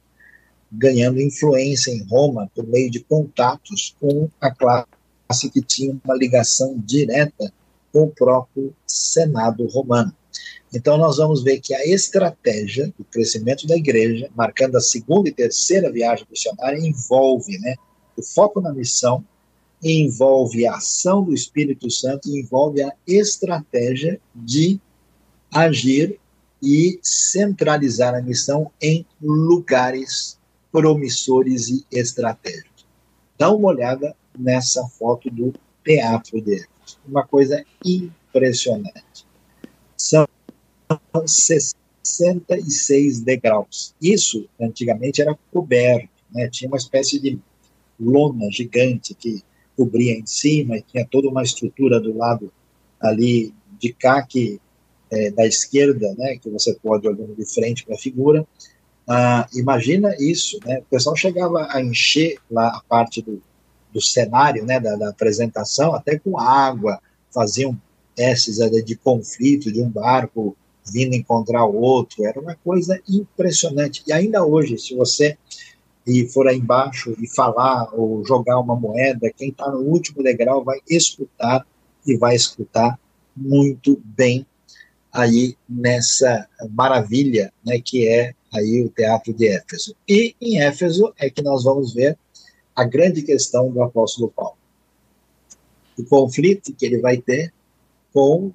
ganhando influência em Roma por meio de contatos com a classe que tinha uma ligação direta com o próprio Senado romano. Então, nós vamos ver que a estratégia do crescimento da igreja, marcando a segunda e terceira viagem missionária, envolve né, o foco na missão, envolve a ação do Espírito Santo, envolve a estratégia de agir e centralizar a missão em lugares promissores e estratégicos. Dá uma olhada nessa foto do teatro dele. Uma coisa impressionante. São 66 degraus. Isso, antigamente, era coberto, né? tinha uma espécie de lona gigante que cobria em cima e tinha toda uma estrutura do lado ali de cá, que é, da esquerda, né, que você pode olhando de frente para a figura. Ah, imagina isso, né? O pessoal chegava a encher lá a parte do, do cenário, né, da, da apresentação, até com água, faziam testes de conflito de um barco vindo encontrar o outro, era uma coisa impressionante. E ainda hoje, se você e for aí embaixo e falar ou jogar uma moeda, quem está no último degrau vai escutar e vai escutar muito bem aí nessa maravilha, né, que é aí o teatro de Éfeso. E em Éfeso é que nós vamos ver a grande questão do apóstolo Paulo. O conflito que ele vai ter com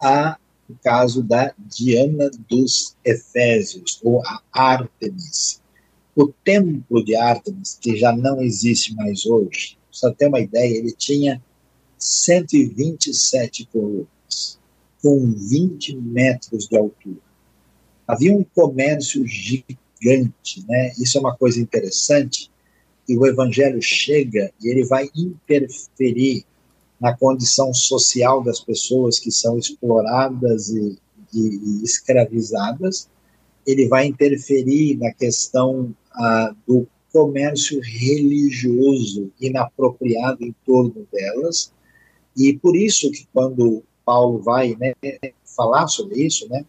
a o caso da Diana dos Efésios, ou a Ártemis. O templo de Ártemis, que já não existe mais hoje, só ter uma ideia, ele tinha 127 colunas, com 20 metros de altura. Havia um comércio gigante, né? Isso é uma coisa interessante, e o evangelho chega e ele vai interferir na condição social das pessoas que são exploradas e, e, e escravizadas, ele vai interferir na questão ah, do comércio religioso inapropriado em torno delas, e por isso que quando Paulo vai né, falar sobre isso, né,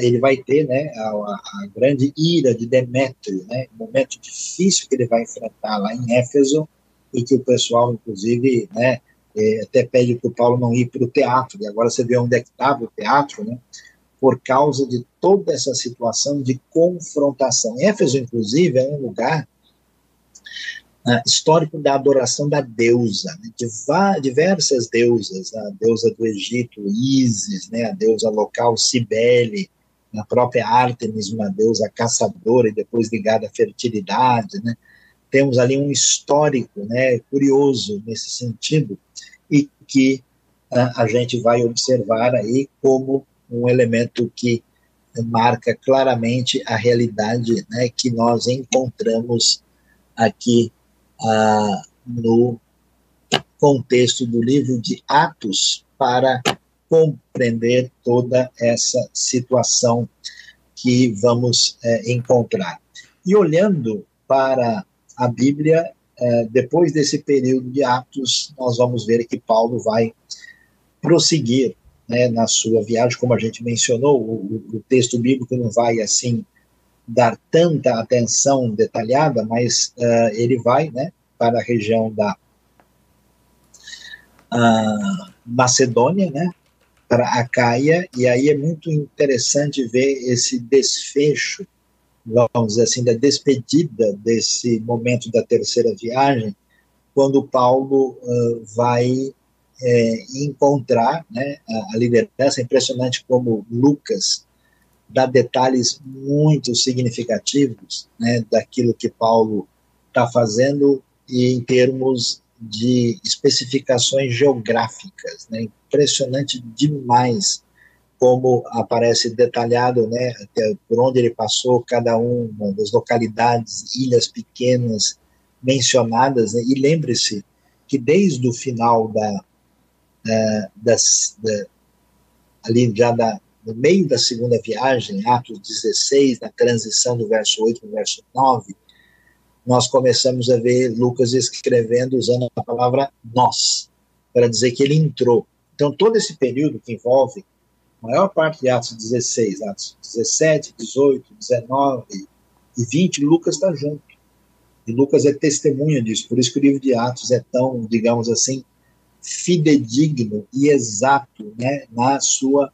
ele vai ter né, a, a, grande ira de Demétrio, né, um momento difícil que ele vai enfrentar lá em Éfeso, e que o pessoal, inclusive, né, é, até pede para o Paulo não ir para o teatro, e agora você vê onde é que estava o teatro, né? Por causa de toda essa situação de confrontação. Éfeso, inclusive, é um lugar uh, histórico da adoração da deusa, né? de diversas deusas, a deusa do Egito, Ísis, né? a deusa local Cibele, a própria Ártemis, uma deusa caçadora e depois ligada à fertilidade, né? Temos ali um histórico, né, curioso nesse sentido, e que uh, a gente vai observar aí como um elemento que marca claramente a realidade né, que nós encontramos aqui uh, no contexto do livro de Atos para compreender toda essa situação que vamos é, encontrar. E olhando para a Bíblia, é, depois desse período de Atos, nós vamos ver que Paulo vai prosseguir né, na sua viagem, como a gente mencionou, o, o, texto bíblico não vai assim dar tanta atenção detalhada, mas uh, ele vai né, para a região da uh, Macedônia, né, para a Caia, e aí é muito interessante ver esse desfecho, vamos dizer assim, da despedida desse momento da terceira viagem, quando Paulo uh, vai é, encontrar né, a, liderança. É impressionante como Lucas dá detalhes muito significativos né, daquilo que Paulo está fazendo e em termos de especificações geográficas, né, impressionante demais como aparece detalhado, né, por onde ele passou, cada uma das localidades, ilhas pequenas mencionadas, né, e lembre-se que desde o final da, da, das, da, ali já da, no meio da segunda viagem, Atos 16, na transição do verso 8 para o verso 9, nós começamos a ver Lucas escrevendo usando a palavra nós, para dizer que ele entrou. Então, todo esse período que envolve a maior parte de Atos 16, Atos 17, 18, 19 e 20, Lucas está junto. E Lucas é testemunha disso, por isso que o livro de Atos é tão, digamos assim, fidedigno e exato né, na sua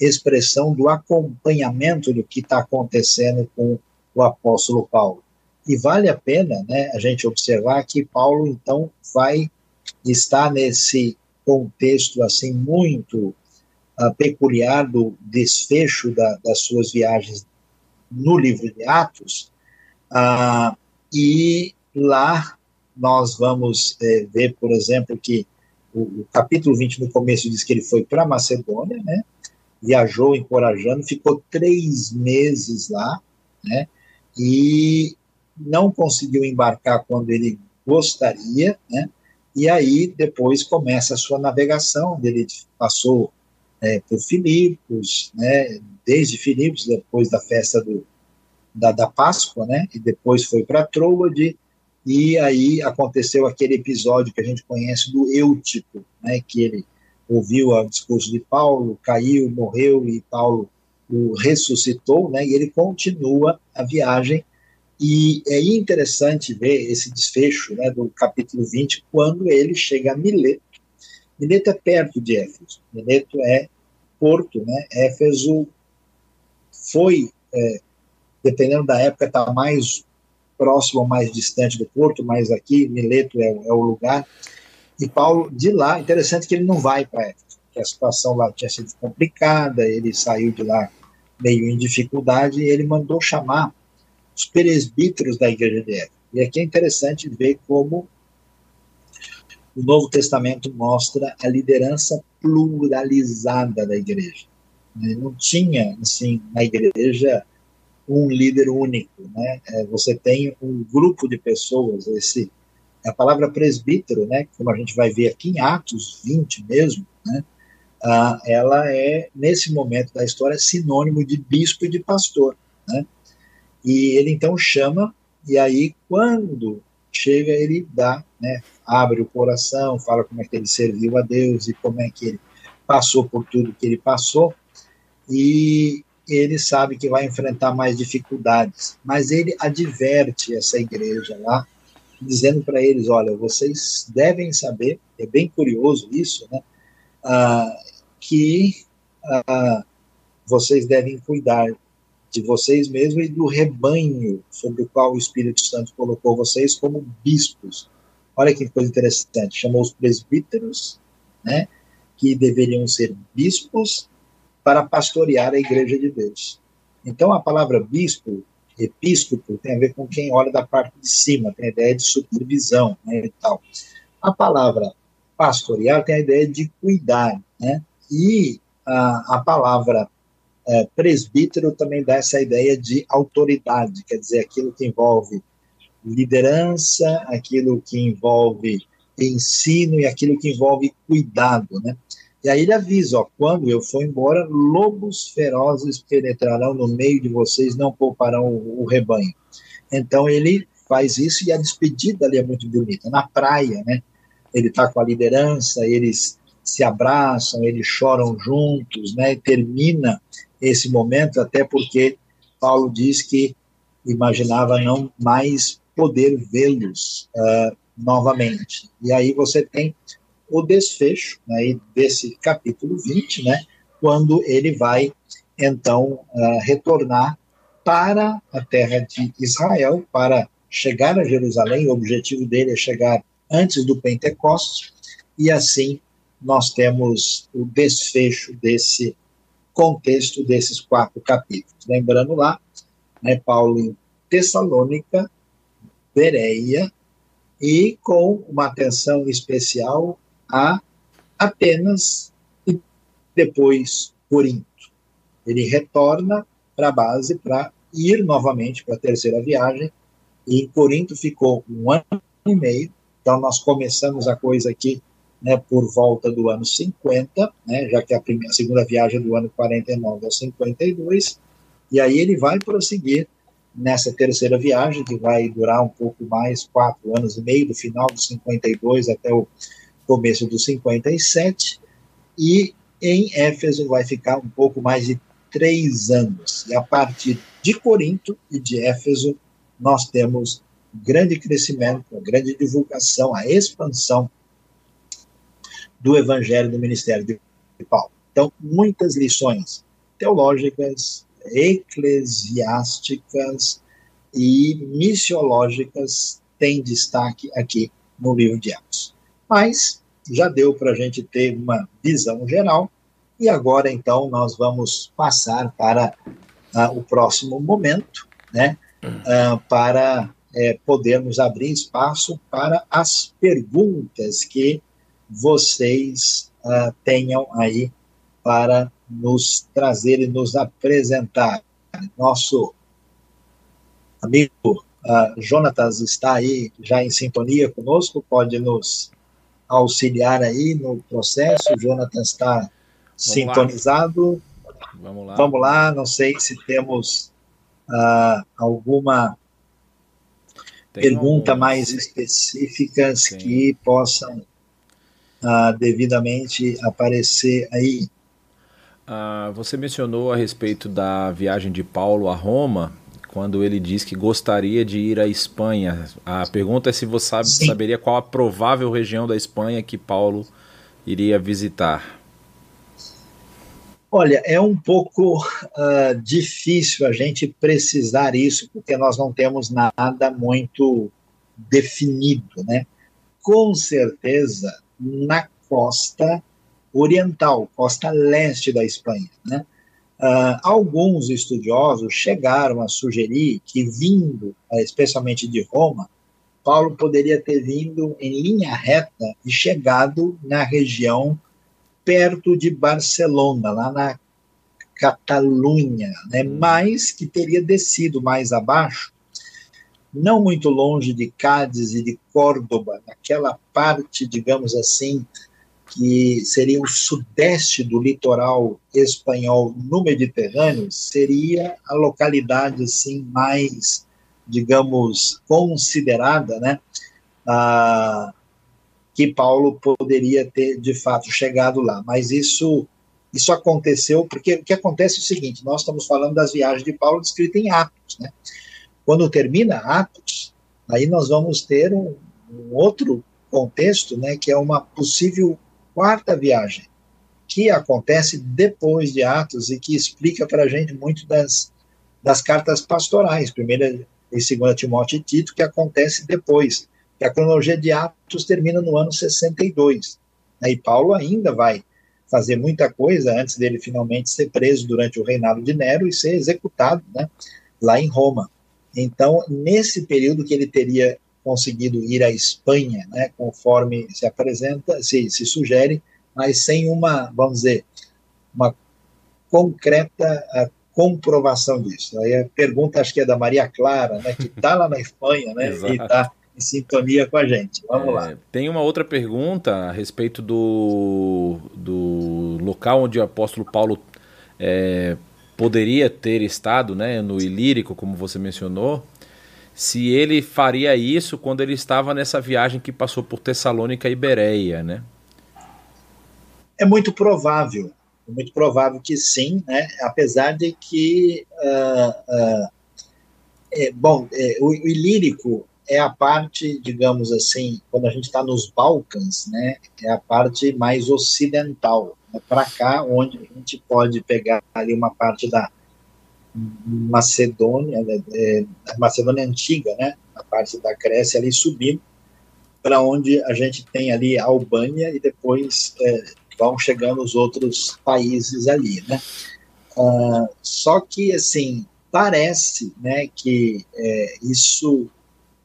expressão do acompanhamento do que está acontecendo com o apóstolo Paulo. E vale a pena né, a gente observar que Paulo, então, vai estar nesse contexto assim muito uh, peculiar do desfecho da, das suas viagens no livro de Atos, uh, e lá nós vamos eh, ver, por exemplo, que o, o, capítulo 20 no começo diz que ele foi para Macedônia, né? Viajou encorajando, ficou três meses lá, né? E não conseguiu embarcar quando ele gostaria, né? E aí depois começa a sua navegação, ele passou é, por Filipos, né? Desde Filipos, depois da festa do, da, da Páscoa, né? E depois foi para Troade, e aí aconteceu aquele episódio que a gente conhece do Eutico, né, que ele ouviu o discurso de Paulo, caiu, morreu e Paulo o ressuscitou, né, e ele continua a viagem. E é interessante ver esse desfecho né, do capítulo 20 quando ele chega a Mileto. Mileto é perto de Éfeso, Mileto é porto, né? Éfeso foi, é, dependendo da época, está mais próximo ou mais distante do porto, mas aqui Mileto é, é o lugar. E Paulo, de lá, interessante que ele não vai para Éfeso, que a situação lá tinha sido complicada, ele saiu de lá meio em dificuldade e ele mandou chamar os presbíteros da igreja de Éfeso. E aqui é interessante ver como o Novo Testamento mostra a liderança pluralizada da igreja. Não tinha, assim, na igreja um líder único, né? É, você tem um grupo de pessoas, esse a palavra presbítero, né, como a gente vai ver aqui em Atos 20 mesmo, né, ah, ela é, nesse momento da história, sinônimo de bispo e de pastor. Né? E ele então chama, e aí quando chega, ele dá, né, abre o coração, fala como é que ele serviu a Deus e como é que ele passou por tudo que ele passou, e ele sabe que vai enfrentar mais dificuldades, mas ele adverte essa igreja lá, dizendo para eles: olha, vocês devem saber, é bem curioso isso, né? Ah, que ah, vocês devem cuidar de vocês mesmos e do rebanho sobre o qual o Espírito Santo colocou vocês como bispos. Olha que coisa interessante, chamou os presbíteros, né, que deveriam ser bispos para pastorear a igreja de Deus. Então, a palavra bispo, episcopo, tem a ver com quem olha da parte de cima, tem a ideia de supervisão né, e tal. A palavra pastorear tem a ideia de cuidar, né? E a, a palavra é, presbítero também dá essa ideia de autoridade, quer dizer, aquilo que envolve liderança, aquilo que envolve ensino e aquilo que envolve cuidado, né? E aí ele avisa, ó, quando eu for embora, lobos ferozes penetrarão no meio de vocês, não pouparão o, o rebanho. Então ele faz isso e a despedida ali é muito bonita. Na praia, né? Ele está com a liderança, eles se abraçam, eles choram juntos, né? E termina esse momento, até porque Paulo diz que imaginava não mais poder vê-los uh, novamente. E aí você tem o desfecho né, desse capítulo 20, né, quando ele vai então uh, retornar para a terra de Israel, para chegar a Jerusalém. O objetivo dele é chegar antes do Pentecostes, e assim nós temos o desfecho desse contexto desses quatro capítulos. Lembrando lá, né, Paulo em Tessalônica, Bereia, e com uma atenção especial a Atenas e depois Corinto. Ele retorna para a base para ir novamente para a terceira viagem, e em Corinto ficou um ano e meio, então nós começamos a coisa aqui né, por volta do ano 50, né, já que a, primeira, a segunda viagem é do ano 49 ao 52, e aí ele vai prosseguir nessa terceira viagem, que vai durar um pouco mais, quatro anos e meio, do final do 52 até o começo do 57, e em Éfeso vai ficar um pouco mais de três anos. E a partir de Corinto e de Éfeso, nós temos grande crescimento, grande divulgação, a expansão do evangelho do ministério de Paulo. Então, muitas lições teológicas, eclesiásticas e missiológicas têm destaque aqui no livro de Atos. Mas já deu para a gente ter uma visão geral, e agora então nós vamos passar para uh, o próximo momento, né, uh, para uh, podermos abrir espaço para as perguntas que vocês ah, tenham aí para nos trazer e nos apresentar. Nosso amigo uh, Jonatas está aí já em sintonia conosco, pode nos auxiliar aí no processo. O Jonatas está Vamos sintonizado. Lá. Vamos lá. Vamos lá, não sei se temos uh, alguma Tem pergunta alguns. mais específicas Sim. que possam uh, devidamente aparecer aí. Uh, você mencionou a respeito da viagem de Paulo a Roma, quando ele diz que gostaria de ir à Espanha. A pergunta é se você sabe, saberia qual a provável região da Espanha que Paulo iria visitar. Olha, é um pouco uh, difícil a gente precisar isso, porque nós não temos nada muito definido, né? Com certeza, na costa oriental, costa leste da Espanha. Né? Uh, alguns estudiosos chegaram a sugerir que, vindo, uh, especialmente de Roma, Paulo poderia ter vindo em linha reta e chegado na região perto de Barcelona, lá na Catalunha, né? Hum. mas que teria descido mais abaixo, não muito longe de Cádiz e de Córdoba, naquela parte, digamos assim, que seria o sudeste do litoral espanhol no Mediterrâneo, seria a localidade assim mais, digamos, considerada, né, ah, que Paulo poderia ter de fato chegado lá. Mas isso isso aconteceu porque o que acontece é o seguinte: nós estamos falando das viagens de Paulo descritas em Atos, né? Quando termina Atos, aí nós vamos ter um, um outro contexto, né, que é uma possível quarta viagem, que acontece depois de Atos e que explica para a gente muito das, das cartas pastorais, primeira e segunda Timóteo e Tito, que acontece depois. Que a cronologia de Atos termina no ano 62. Né, e Paulo ainda vai fazer muita coisa antes dele finalmente ser preso durante o reinado de Nero e ser executado né, lá em Roma. Então, nesse período que ele teria conseguido ir à Espanha, né, conforme se apresenta, se, se sugere, mas sem uma, vamos dizer, uma concreta comprovação disso. Aí a pergunta acho que é da Maria Clara, né, que está lá na Espanha, né, e está em sintonia com a gente. Vamos é, lá. Tem uma outra pergunta a respeito do, do local onde o apóstolo Paulo é, poderia ter estado, né, no Ilírico, como você mencionou, se ele faria isso quando ele estava nessa viagem que passou por Tessalônica e Bereia, né? É muito provável, é muito provável que sim, né? Apesar de que, uh, uh, é, bom, é, o, o Ilírico é a parte, digamos assim, quando a gente está nos Balcãs, né? É a parte mais ocidental para cá, onde a gente pode pegar ali uma parte da Macedônia, é, a Macedônia antiga, né, a parte da Grécia ali subir para onde a gente tem ali a Albânia e depois é, vão chegando os outros países ali, né. Uh, só que assim parece, né, que é, isso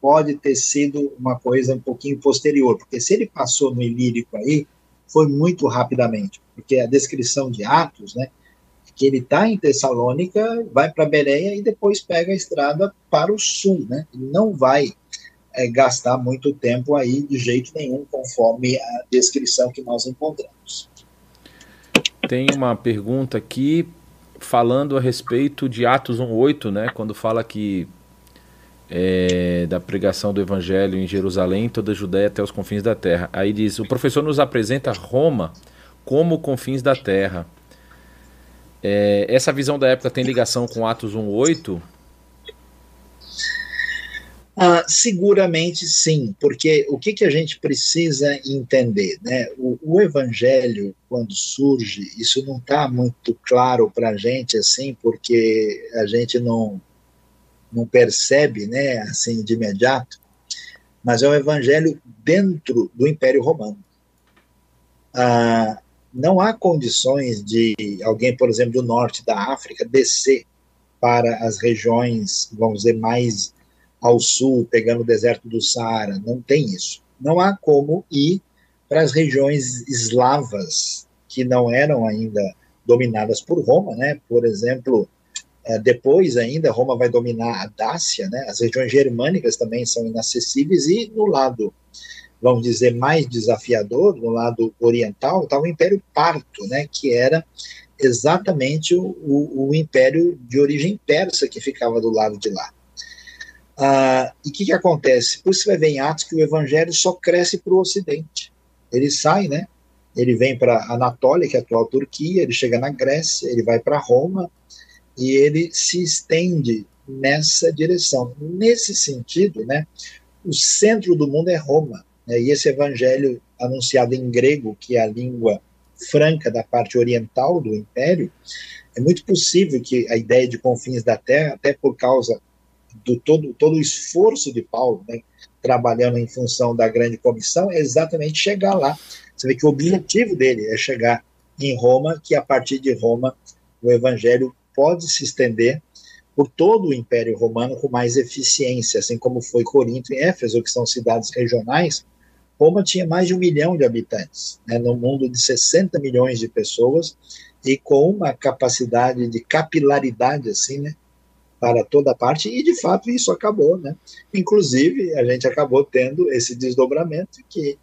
pode ter sido uma coisa um pouquinho posterior, porque se ele passou no Ilírico aí, foi muito rapidamente, porque a descrição de Atos, né, que ele está em Tessalônica, vai para Bereia e depois pega a estrada para o sul, né? Ele não vai é, gastar muito tempo aí de jeito nenhum, conforme a descrição que nós encontramos. Tem uma pergunta aqui falando a respeito de Atos 1:8, né? Quando fala que é, da pregação do Evangelho em Jerusalém, toda a Judéia até os confins da terra. Aí diz: o professor nos apresenta Roma como confins da terra. É, essa visão da época tem ligação com Atos 1:8? Ah, seguramente sim, porque o que, que a gente precisa entender? Né? O, o evangelho, quando surge, isso não está muito claro para a gente, assim, porque a gente não, não percebe né, assim de imediato, mas é um evangelho dentro do Império Romano. Ah, não há condições de alguém, por exemplo, do norte da África, descer para as regiões, vamos dizer, mais ao sul, pegando o deserto do Saara. Não tem isso. Não há como ir para as regiões eslavas, que não eram ainda dominadas por Roma, né? Por exemplo, eh, depois ainda Roma vai dominar a Dácia, né? As regiões germânicas também são inacessíveis e no lado vamos dizer, mais desafiador, no lado oriental, estava o Império Parto, né, que era exatamente o, o, o, império de origem persa que ficava do lado de lá. Ah, e o que, que acontece? Por isso você vai ver em Atos que o evangelho só cresce para o ocidente. Ele sai, né? Ele vem para Anatólia, que é a atual Turquia, ele chega na Grécia, ele vai para Roma e ele se estende nessa direção. Nesse sentido, né? O centro do mundo é Roma. Né? E esse evangelho anunciado em grego, que é a língua franca da parte oriental do império, é muito possível que a ideia de confins da terra, até por causa do todo, todo o esforço de Paulo, né, trabalhando em função da grande comissão, é exatamente chegar lá. Você vê que o objetivo dele é chegar em Roma, que a partir de Roma o evangelho pode se estender por todo o Império Romano com mais eficiência, assim como foi Corinto e Éfeso, que são cidades regionais, Roma tinha mais de um milhão de habitantes, né, no mundo de 60 milhões de pessoas, e com uma capacidade de capilaridade, assim, né, para toda parte, e de fato isso acabou, né? Inclusive, a gente acabou tendo esse desdobramento que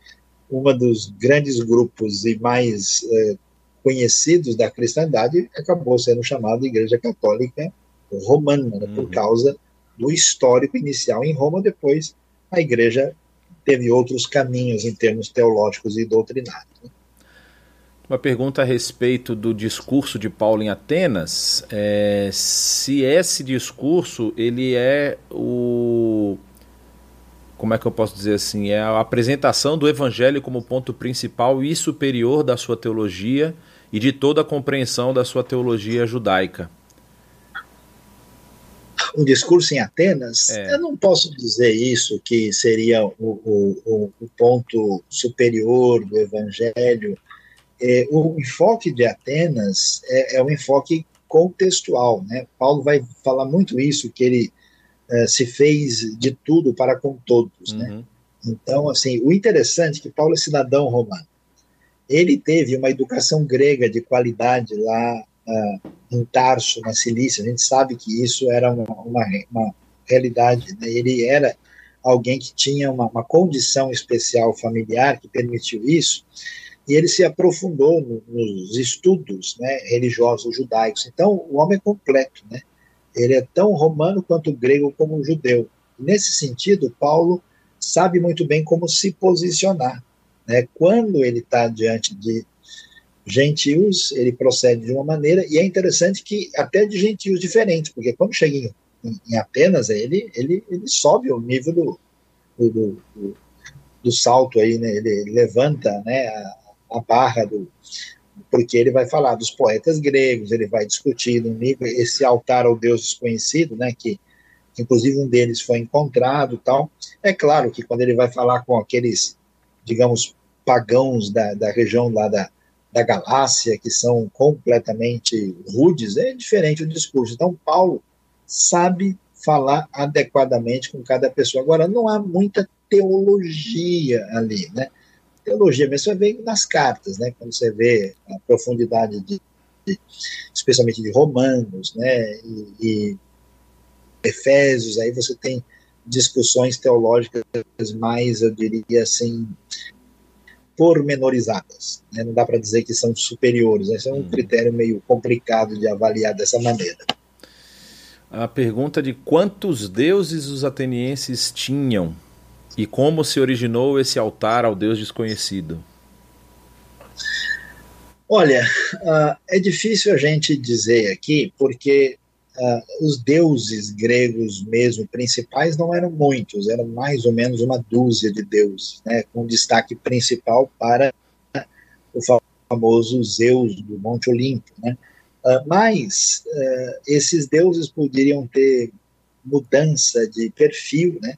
uma dos grandes grupos e mais é, conhecidos da cristandade acabou sendo chamada Igreja Católica Romana, né, uhum. por causa do histórico inicial em Roma, depois a Igreja teve outros caminhos em termos teológicos e doutrinários. Né? Uma pergunta a respeito do discurso de Paulo em Atenas, é, se esse discurso ele é o como é que eu posso dizer assim, é a apresentação do evangelho como ponto principal e superior da sua teologia e de toda a compreensão da sua teologia judaica um discurso em Atenas, é. eu não posso dizer isso, que seria o, o, o ponto superior do evangelho. É, o enfoque de Atenas é, é um enfoque contextual. Né? Paulo vai falar muito isso, que ele é, se fez de tudo para com todos. Né? Uhum. Né? Então, assim, o interessante é que Paulo é cidadão romano. Ele teve uma educação grega de qualidade lá uh, em Tarso, na Cilícia, a gente sabe que isso era uma, uma, uma realidade. Né? Ele era alguém que tinha uma, uma condição especial familiar que permitiu isso, e ele se aprofundou no, nos estudos né, religiosos judaicos. Então, o homem é completo, né? Ele é tão romano quanto grego como judeu. Nesse sentido, Paulo sabe muito bem como se posicionar. Né? Quando ele está diante de gentios, ele procede de uma maneira, e é interessante que até de gentios diferentes, porque quando chega em, em, Atenas, ele, ele, ele sobe o nível do, do, do, do salto aí, né? ele levanta né, a, a barra do. Porque ele vai falar dos poetas gregos, ele vai discutir no nível, esse altar ao Deus desconhecido, né, que, que inclusive um deles foi encontrado tal. É claro que quando ele vai falar com aqueles, digamos, pagãos da, da região lá da, da Galácia, que são completamente rudes, é diferente o discurso. Então, Paulo sabe falar adequadamente com cada pessoa. Agora, não há muita teologia ali, né? teologia mesmo, você vê nas cartas, né? Quando você vê a profundidade de, de especialmente de Romanos, né? E, e, Efésios, aí você tem discussões teológicas mais, eu diria assim, pormenorizadas. Né? Não dá para dizer que são superiores. Né? Esse é um hum. critério meio complicado de avaliar dessa maneira. A pergunta de quantos deuses os atenienses tinham e como se originou esse altar ao Deus desconhecido? Olha, uh, é difícil a gente dizer aqui, porque uh, os deuses gregos mesmo principais não eram muitos, eram mais ou menos uma dúzia de deuses, né, com destaque principal para o famoso Zeus do Monte Olimpo. Né? Uh, mas esses deuses poderiam ter mudança de perfil, né?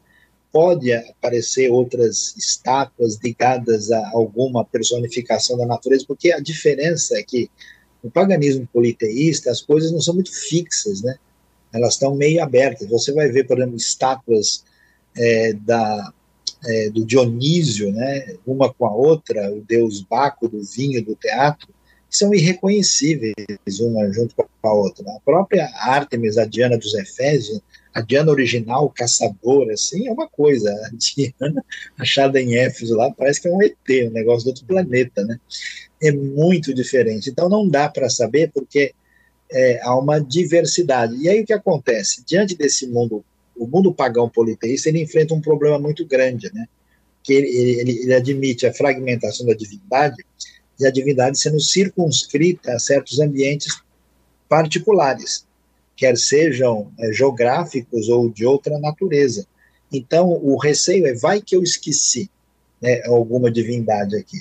pode aparecer outras estátuas ligadas a alguma personificação da natureza, porque a diferença é que no paganismo politeísta as coisas não são muito fixas, né? Elas estão meio abertas. Você vai ver, por exemplo, estátuas é, da, é, do Dionísio, né? Uma com a outra, o deus Baco do vinho do teatro, são irreconhecíveis uma junto com a outra. A própria Ártemis, a Diana dos Efésios, a Diana original, caçadora, assim, é uma coisa. A Diana achada em Éfeso lá parece que é um ET, um negócio do outro planeta, né? É muito diferente. Então não dá para saber porque é, há uma diversidade. E aí o que acontece? Diante desse mundo, o mundo pagão politeísta, ele enfrenta um problema muito grande, né? Que ele, ele, ele admite a fragmentação da divindade e a divindade sendo circunscrita a certos ambientes particulares quer sejam é, geográficos ou de outra natureza. Então, o receio é, vai que eu esqueci né, alguma divindade aqui.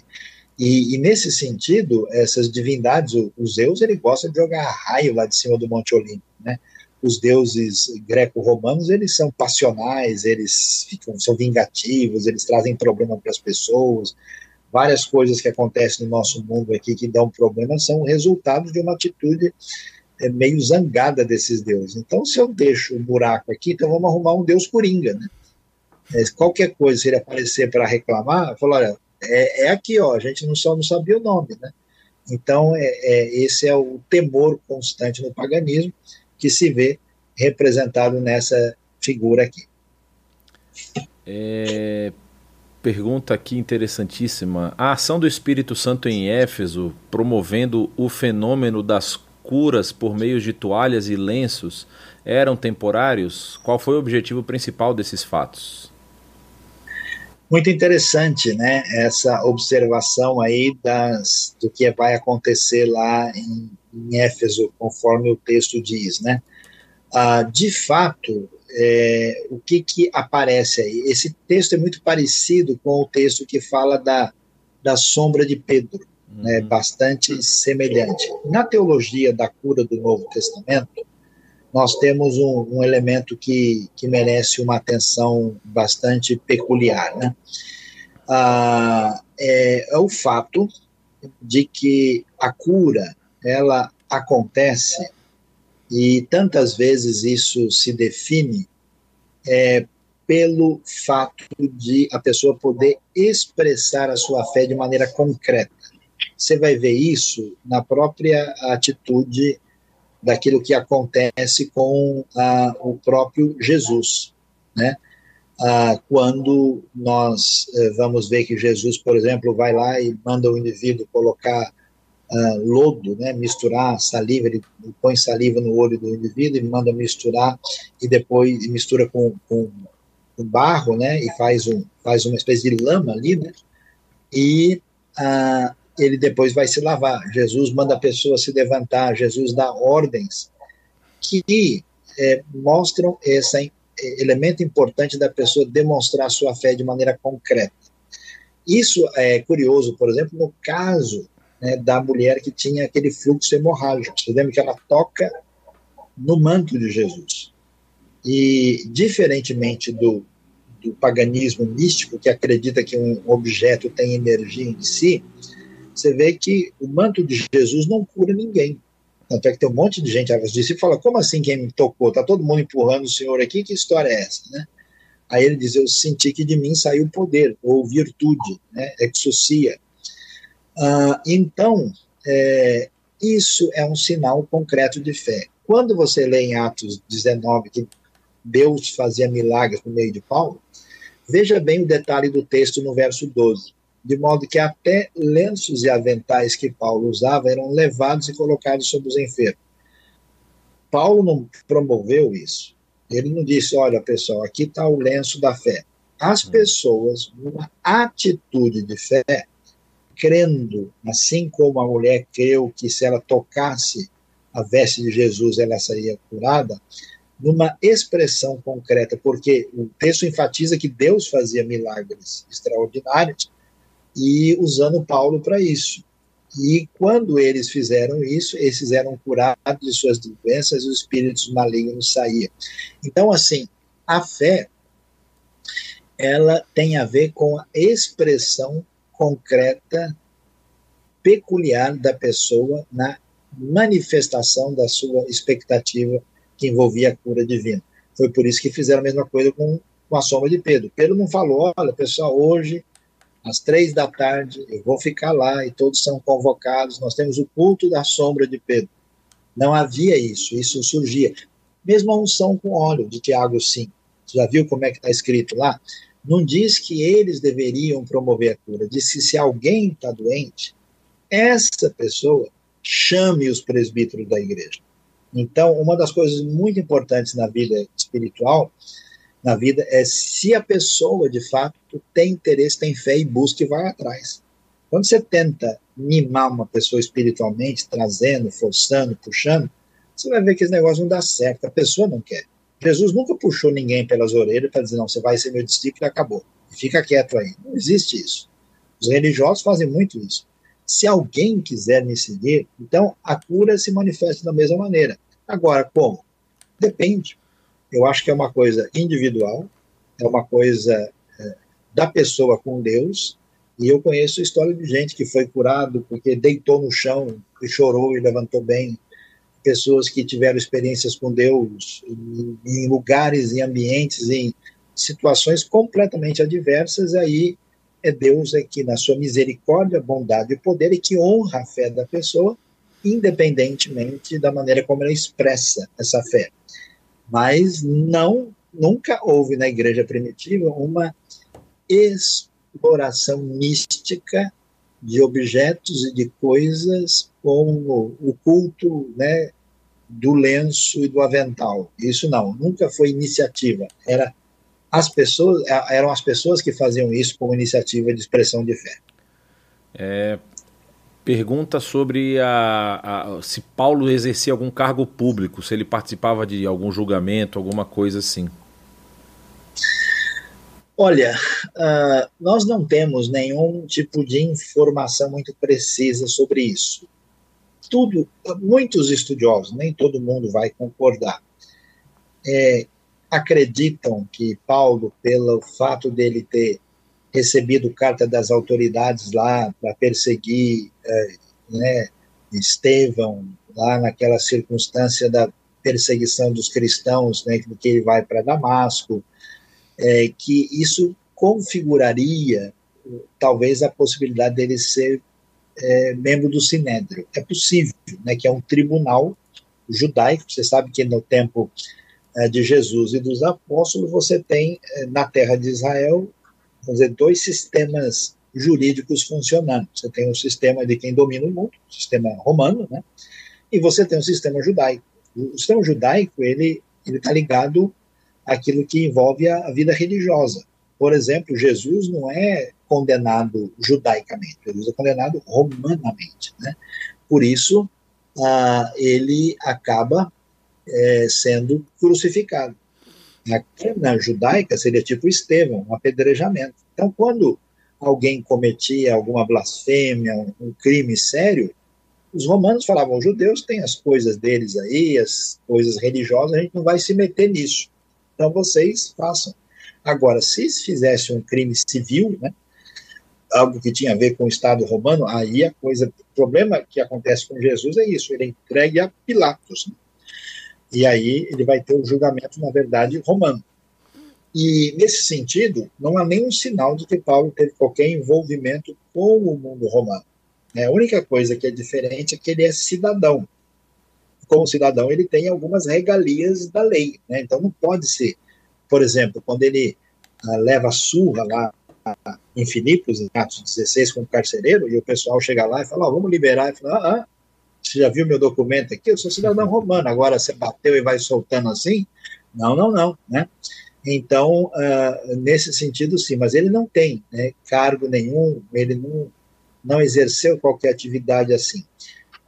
E, e, nesse sentido, essas divindades, o, o, Zeus, ele gosta de jogar raio lá de cima do Monte Olimpo, né? Os deuses greco-romanos, eles são passionais, eles ficam, são vingativos, eles trazem problema para as pessoas. Várias coisas que acontecem no nosso mundo aqui que dão problema são resultado de uma atitude é meio zangada desses deuses. Então, se eu deixo um buraco aqui, então vamos arrumar um deus coringa, né? É, qualquer coisa, se ele aparecer para reclamar, falo, olha, é, é, aqui, ó, a gente não só não sabia o nome, né? Então, é, é, esse é o temor constante no paganismo que se vê representado nessa figura aqui. É, pergunta aqui interessantíssima. A ação do Espírito Santo em Éfeso, promovendo o fenômeno das curas por meio de toalhas e lenços eram temporários? Qual foi o objetivo principal desses fatos? Muito interessante, né? Essa observação aí das, do que vai acontecer lá em, em Éfeso, conforme o texto diz, né? Ah, de fato, é, o que, que aparece aí? Esse texto é muito parecido com o texto que fala da, da sombra de Pedro né, uhum. bastante semelhante. Na teologia da cura do Novo Testamento, nós temos um, um, elemento que, que merece uma atenção bastante peculiar. Né? Ah, é, é o fato de que a cura ela acontece e tantas vezes isso se define é, pelo fato de a pessoa poder expressar a sua fé de maneira concreta. Você vai ver isso na própria atitude daquilo que acontece com a, o próprio Jesus, né? ah, quando nós eh, vamos ver que Jesus, por exemplo, vai lá e manda o indivíduo colocar ah, lodo, né, misturar saliva, ele põe saliva no olho do indivíduo e manda misturar e depois mistura com, com, com barro, né, e faz, um, faz uma espécie de lama ali, né, e ah, ele depois vai se lavar. Jesus manda a pessoa se levantar, Jesus dá ordens que é, mostram esse elemento importante da pessoa demonstrar sua fé de maneira concreta. Isso é curioso, por exemplo, no caso né, da mulher que tinha aquele fluxo hemorrágico. Você lembra que ela toca no manto de Jesus. E, diferentemente do, do paganismo místico, que acredita que um objeto tem energia em si, você vê que o manto de Jesus não cura ninguém. Tanto é que tem um monte de gente às vezes e fala, como assim quem me tocou? Está todo mundo empurrando o senhor aqui, que história é essa? Né? Aí ele diz, eu senti que de mim saiu poder, ou virtude, né? exocia. Ah, então, é, isso é um sinal concreto de fé. Quando você lê em Atos 19 que Deus fazia milagres no meio de Paulo, veja bem o detalhe do texto no verso 12 de modo que até lenços e aventais que Paulo usava eram levados e colocados sobre os enfermos. Paulo não promoveu isso. Ele não disse: olha, pessoal, aqui está o lenço da fé. As hum. pessoas, numa atitude de fé, crendo, assim como a mulher creu que se ela tocasse a veste de Jesus ela seria curada, numa expressão concreta, porque o texto enfatiza que Deus fazia milagres extraordinários, e usando Paulo para isso. E quando eles fizeram isso, eles eram curados de suas doenças e os espíritos malignos saíam. Então, assim, a fé, ela tem a ver com a expressão concreta, peculiar da pessoa na manifestação da sua expectativa que envolvia a cura divina. Foi por isso que fizeram a mesma coisa com, com a sombra de Pedro. Pedro não falou, olha, pessoal, hoje às três da tarde, eu vou ficar lá e todos são convocados. Nós temos o culto da sombra de Pedro. Não havia isso, isso surgia. Mesmo a unção com óleo de Tiago 5. Você já viu como é que está escrito lá? Não diz que eles deveriam promover a cura, diz que se alguém está doente, essa pessoa chame os presbíteros da igreja. Então, uma das coisas muito importantes na vida espiritual na vida é se a pessoa, de fato, tem interesse, tem fé e busca e vai atrás. Quando você tenta mimar uma pessoa espiritualmente, trazendo, forçando, puxando, você vai ver que esse negócio não dá certo, a pessoa não quer. Jesus nunca puxou ninguém pelas orelhas para dizer, não, você vai ser meu discípulo e acabou. Fica quieto aí. Não existe isso. Os religiosos fazem muito isso. Se alguém quiser me seguir, então a cura se manifesta da mesma maneira. Agora, como? Depende. Eu acho que é uma coisa individual, é uma coisa da pessoa com Deus. E eu conheço história de gente que foi curado porque deitou no chão e chorou e levantou bem. Pessoas que tiveram experiências com Deus em, lugares, em ambientes, em situações completamente adversas. Aí é Deus é que, na sua misericórdia, bondade e poder, e que honra a fé da pessoa, independentemente da maneira como ela expressa essa fé mas não nunca houve na igreja primitiva uma exploração mística de objetos e de coisas como o culto né, do lenço e do avental. Isso não, nunca foi iniciativa. Era as pessoas eram as pessoas que faziam isso como iniciativa de expressão de fé. É, pergunta sobre a, a, se Paulo exercia algum cargo público, se ele participava de algum julgamento, alguma coisa assim. Olha, uh, nós não temos nenhum tipo de informação muito precisa sobre isso. Tudo, muitos estudiosos, nem todo mundo vai concordar, é, acreditam que Paulo, pelo fato dele ter recebido carta das autoridades lá para perseguir é, né, Estevão, lá naquela circunstância da perseguição dos cristãos, né, que ele vai para Damasco, é, que isso configuraria talvez a possibilidade dele ser é, membro do Sinédrio. É possível, né, que é um tribunal judaico, você sabe que no tempo é, de Jesus e dos apóstolos, você tem é, na terra de Israel, vamos dizer, dois sistemas jurídicos funcionando. Você tem o sistema de quem domina o mundo, o sistema romano, né? E você tem o sistema judaico. O sistema judaico ele ele está ligado àquilo que envolve a, vida religiosa. Por exemplo, Jesus não é condenado judaicamente, Jesus é condenado romanamente, né? Por isso, ah, ele acaba é, sendo crucificado. Na judaica seria tipo Estevão, um apedrejamento. Então, quando alguém cometia alguma blasfêmia, um crime sério, os romanos falavam: os judeus têm as coisas deles aí, as coisas religiosas, a gente não vai se meter nisso. Então vocês façam. Agora, se fizesse um crime civil, né, algo que tinha a ver com o Estado romano, aí a coisa. O problema que acontece com Jesus é isso: ele é entregue a Pilatos. Né? E aí ele vai ter o julgamento, na verdade, romano. E, nesse sentido, não há nenhum sinal de que Paulo teve qualquer envolvimento com o mundo romano. É, a única coisa que é diferente é que ele é cidadão. Como cidadão, ele tem algumas regalias da lei. Né? Então, não pode ser, por exemplo, quando ele ah, leva surra lá em Filipos, em Atos 16, como carcereiro, e o pessoal chega lá e fala: oh, vamos liberar. E fala: ah, ah, você já viu meu documento aqui? Eu sou cidadão romano, agora você bateu e vai soltando assim? Não, não, não. Né? Então, uh, nesse sentido, sim, mas ele não tem né, cargo nenhum, ele não, não exerceu qualquer atividade assim.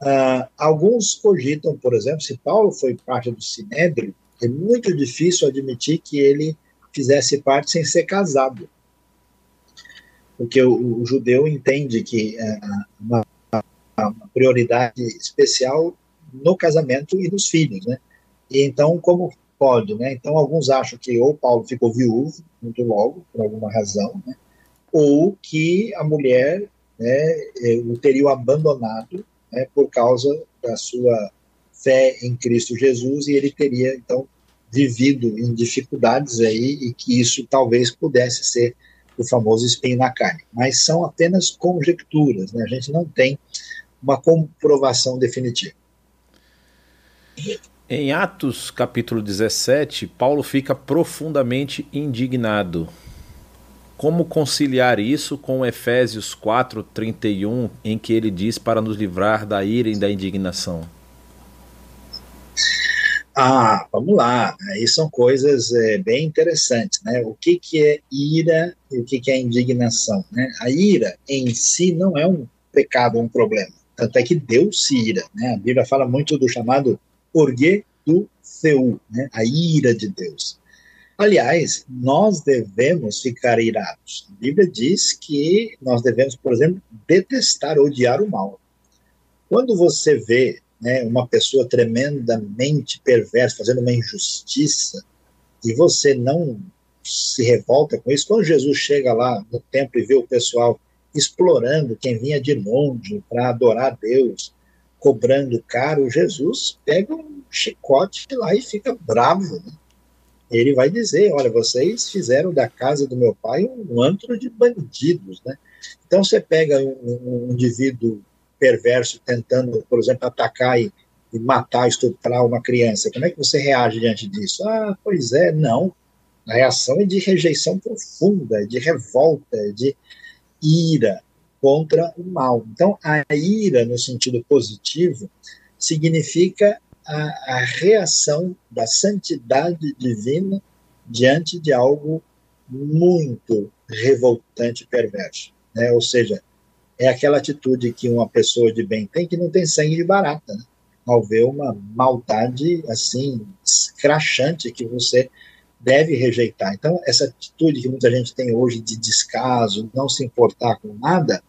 Uh, alguns cogitam, por exemplo, se Paulo foi parte do Sinédrio, é muito difícil admitir que ele fizesse parte sem ser casado. Porque o, o judeu entende que uh, uma, uma prioridade especial no casamento e nos filhos, né? E então, como pode, né? Então, alguns acham que ou Paulo ficou viúvo muito logo, por alguma razão, né? ou que a mulher né, é, o teria abandonado né, por causa da sua fé em Cristo Jesus e ele teria, então, vivido em dificuldades aí e que isso talvez pudesse ser o famoso espinho na carne. Mas são apenas conjecturas, né? a gente não tem uma comprovação definitiva. Em Atos capítulo 17, Paulo fica profundamente indignado. Como conciliar isso com Efésios 4:31, em que ele diz para nos livrar da ira e da indignação? Ah, vamos lá. Aí são coisas é, bem interessantes, né? O que, que é ira e o que, que é indignação, né? A ira em si não é um pecado, um problema. Tanto é que Deus se ira, né? A Bíblia fala muito do chamado orgue do seu, né? a ira de Deus. Aliás, nós devemos ficar irados. A Bíblia diz que nós devemos, por exemplo, detestar, odiar o mal. Quando você vê né, uma pessoa tremendamente perversa fazendo uma injustiça e você não se revolta com isso, quando Jesus chega lá no templo e vê o pessoal explorando quem vinha de longe para adorar Deus, cobrando caro, Jesus pega um chicote lá e fica bravo. Né? Ele vai dizer: olha, vocês fizeram da casa do meu pai um antro de bandidos. Né? Então você pega um, um indivíduo perverso tentando, por exemplo, atacar e, e matar, estuprar uma criança. Como é que você reage diante disso? Ah, pois é, não. A reação é de rejeição profunda, de revolta, de ira contra o mal. Então, a ira, no sentido positivo, significa a, a reação da santidade divina diante de algo muito revoltante e perverso. Né? Ou seja, é aquela atitude que uma pessoa de bem tem que não tem sangue de barata, né? ao ver uma maldade assim, escrachante que você deve rejeitar. Então, essa atitude que muita gente tem hoje de descaso, não se importar com nada,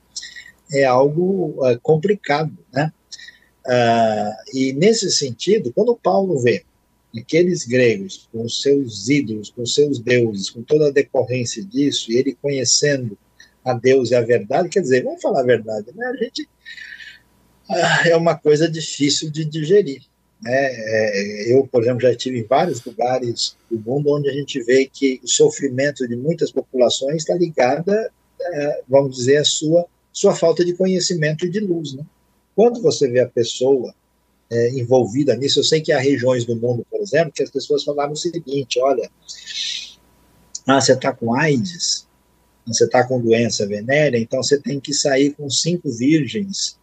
é algo uh, complicado, né? Uh, e nesse sentido, quando Paulo vê aqueles gregos com seus ídolos, com seus deuses, com toda a decorrência disso, e ele conhecendo a Deus e a verdade, quer dizer, vamos falar a verdade, né? A gente uh, é uma coisa difícil de digerir. Né? É, eu, por exemplo, já estive em vários lugares do mundo onde a gente vê que o sofrimento de muitas populações está ligado, uh, vamos dizer, à sua sua falta de conhecimento e de luz. Né? Quando você vê a pessoa é, envolvida nisso. Eu sei que há regiões do mundo, por exemplo, que as pessoas falavam o seguinte: olha, ah, você está com AIDS, você está com doença venérea, então você tem que sair com cinco virgens,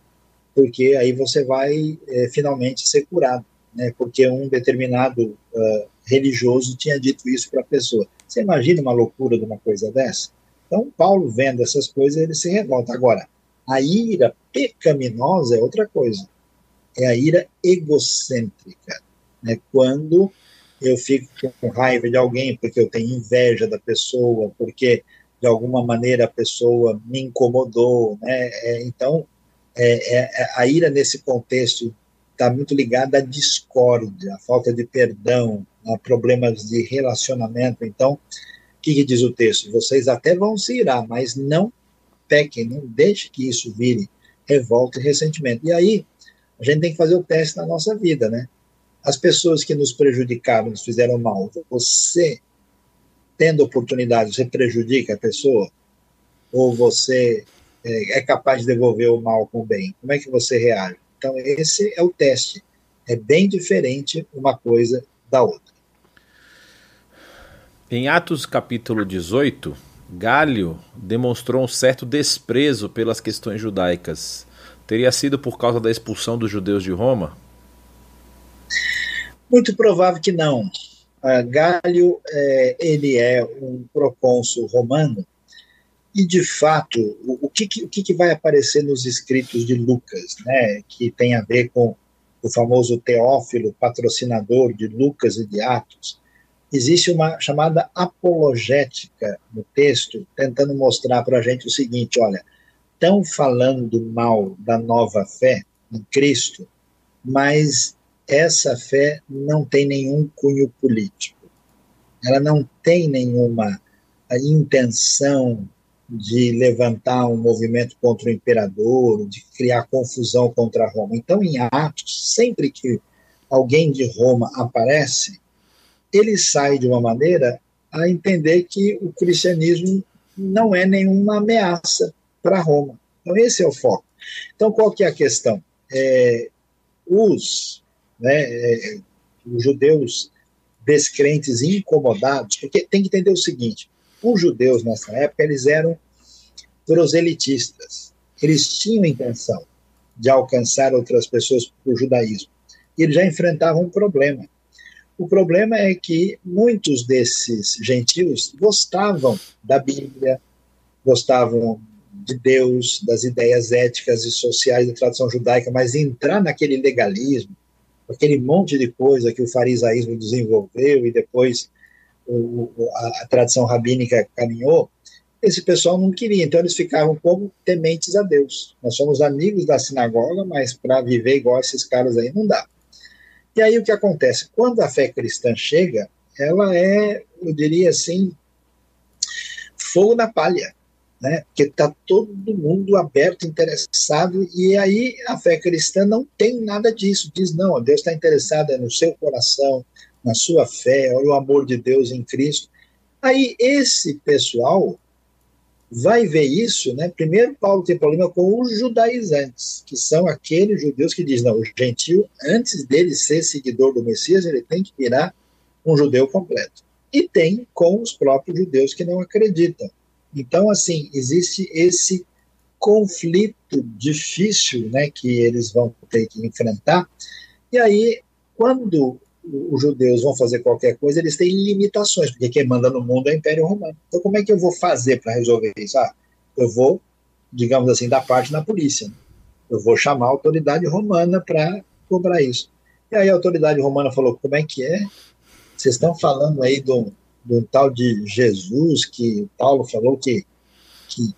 porque aí você vai é, finalmente ser curado, né? Porque um determinado uh, religioso tinha dito isso para a pessoa. Você imagina uma loucura de uma coisa dessa? Então, Paulo vendo essas coisas, ele se revolta. Agora, a ira pecaminosa é outra coisa. É a ira egocêntrica. Né? Quando eu fico com raiva de alguém porque eu tenho inveja da pessoa, porque de alguma maneira a pessoa me incomodou, né? É, então, é, é, a ira nesse contexto está muito ligada à discórdia, à falta de perdão, a problemas de relacionamento. Então, o que, que diz o texto? Vocês até vão se irar, mas não pequem, não deixe que isso vire revolta e ressentimento. E aí, a gente tem que fazer o teste na nossa vida, né? As pessoas que nos prejudicaram, nos fizeram mal, você, tendo oportunidade, você prejudica a pessoa? Ou você é, é capaz de devolver o mal com o bem? Como é que você reage? Então, esse é o teste. É bem diferente uma coisa da outra. Em Atos capítulo 18, Galho demonstrou um certo desprezo pelas questões judaicas. Teria sido por causa da expulsão dos judeus de Roma? Muito provável que não. Uh, Galho, é, ele é um procônsul romano, e de fato, o, o, que, o que, vai aparecer nos escritos de Lucas, né, que tem a ver com o famoso Teófilo, patrocinador de Lucas e de Atos, existe uma chamada apologética no texto, tentando mostrar para a gente o seguinte: olha, estão falando mal da nova fé em Cristo, mas essa fé não tem nenhum cunho político. Ela não tem nenhuma intenção de levantar um movimento contra o imperador, de criar confusão contra Roma. Então, em Atos, sempre que alguém de Roma aparece, ele sai de uma maneira a entender que o cristianismo não é nenhuma ameaça para Roma. Então, esse é o foco. Então, qual que é a questão? É, os né, é, os judeus descrentes incomodados, porque tem que entender o seguinte: os judeus nessa época eles eram proselitistas, eles tinham intenção de alcançar outras pessoas para o judaísmo, e eles já enfrentavam um problema. O problema é que muitos desses gentios gostavam da Bíblia, gostavam de Deus, das ideias éticas e sociais da tradição judaica, mas entrar naquele legalismo, aquele monte de coisa que o farisaísmo desenvolveu e depois o, a, a, tradição rabínica caminhou, esse pessoal não queria, então eles ficavam como tementes a Deus. Nós somos amigos da sinagoga, mas para viver igual esses caras aí não dá. E aí o que acontece? Quando a fé cristã chega, ela é, eu diria assim, fogo na palha né? Porque está todo mundo aberto, interessado, e aí a fé cristã não tem nada disso. Diz, não, Deus está interessado é no seu coração, na sua fé, olha o amor de Deus em Cristo. Aí esse pessoal vai ver isso, né? Primeiro, Paulo tem problema com os judaizantes, que são aqueles judeus que dizem, não, o gentio, antes dele ser seguidor do Messias, ele tem que virar um judeu completo. E tem com os próprios judeus que não acreditam. Então, assim, existe esse conflito difícil né, que eles vão ter que enfrentar. E aí, quando os judeus vão fazer qualquer coisa, eles têm limitações, porque quem manda no mundo é o Império Romano. Então, como é que eu vou fazer para resolver isso? Ah, eu vou, digamos assim, dar parte na polícia. Eu vou chamar a autoridade romana para cobrar isso. E aí a autoridade romana falou: como é que é? Vocês estão falando aí do, de um tal de Jesus que Paulo falou que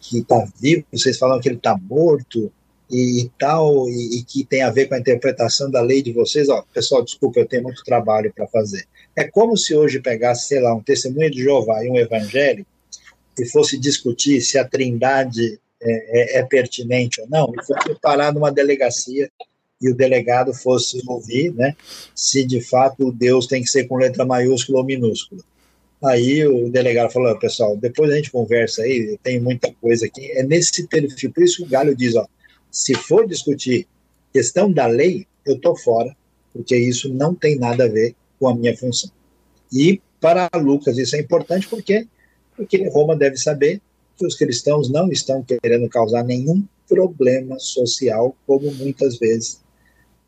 que está vivo, vocês falam que ele está morto e, e tal, e, e, que tem a ver com a interpretação da lei de vocês. Ó, pessoal, desculpa, eu tenho muito trabalho para fazer. É como se hoje pegasse, sei lá, um testemunho de Jeová e um evangelho e fosse discutir se a trindade é, é, é pertinente ou não, e fosse parar numa delegacia e o delegado fosse ouvir, né, se de fato Deus tem que ser com letra maiúscula ou minúscula. Aí o delegado falou, pessoal, depois a gente conversa aí, tem muita coisa aqui. É nesse perfil, por isso o Galho diz, ó, se for discutir questão da lei, eu tô fora, porque isso não tem nada a ver com a minha função. E para Lucas isso é importante porque porque Roma deve saber que os cristãos não estão querendo causar nenhum problema social, como muitas vezes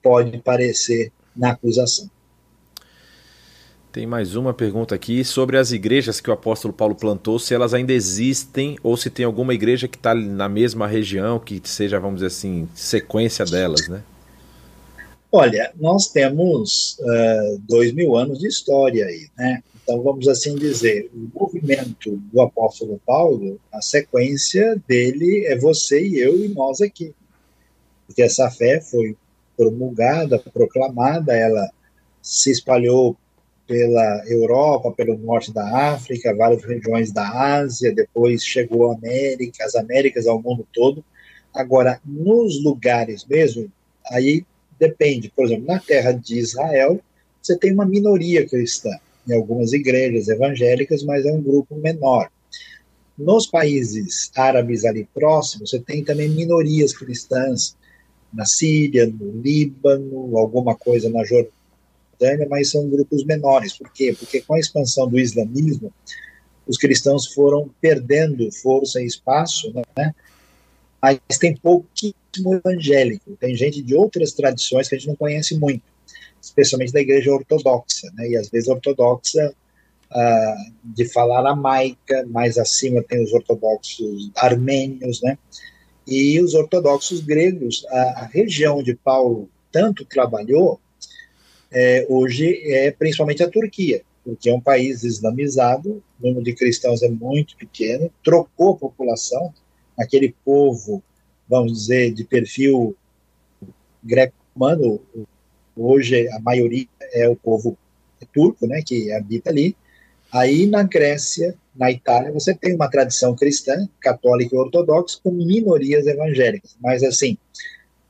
pode parecer na acusação. Tem mais uma pergunta aqui sobre as igrejas que o apóstolo Paulo plantou, se elas ainda existem ou se tem alguma igreja que está na mesma região, que seja, vamos dizer assim, sequência delas, né? Olha, nós temos uh, dois mil anos de história aí, né? Então, vamos assim dizer, o movimento do apóstolo Paulo, a sequência dele é você e eu e nós aqui. Porque essa fé foi promulgada, proclamada, ela se espalhou pela Europa, pelo norte da África, várias regiões da Ásia, depois chegou à América, as Américas ao mundo todo. Agora, nos lugares mesmo, aí depende. Por exemplo, na terra de Israel, você tem uma minoria cristã em algumas igrejas evangélicas, mas é um grupo menor. Nos países árabes ali próximos, você tem também minorias cristãs, na Síria, no Líbano, alguma coisa na Jordânia, mas são grupos menores. Por quê? Porque com a expansão do islamismo, os cristãos foram perdendo força e espaço, né? mas tem pouquíssimo evangélico, tem gente de outras tradições que a gente não conhece muito, especialmente da igreja ortodoxa, né? e às vezes ortodoxa uh, de falar aramaica, mais acima tem os ortodoxos armênios, né? e os ortodoxos gregos, a, a região onde Paulo tanto trabalhou, é, hoje é principalmente a Turquia, porque é um país islamizado, o número de cristãos é muito pequeno, trocou a população, aquele povo, vamos dizer, de perfil greco-romano, hoje a maioria é o povo turco, né, que habita ali. Aí na Grécia, na Itália, você tem uma tradição cristã, católica e ortodoxa, com minorias evangélicas, mas assim,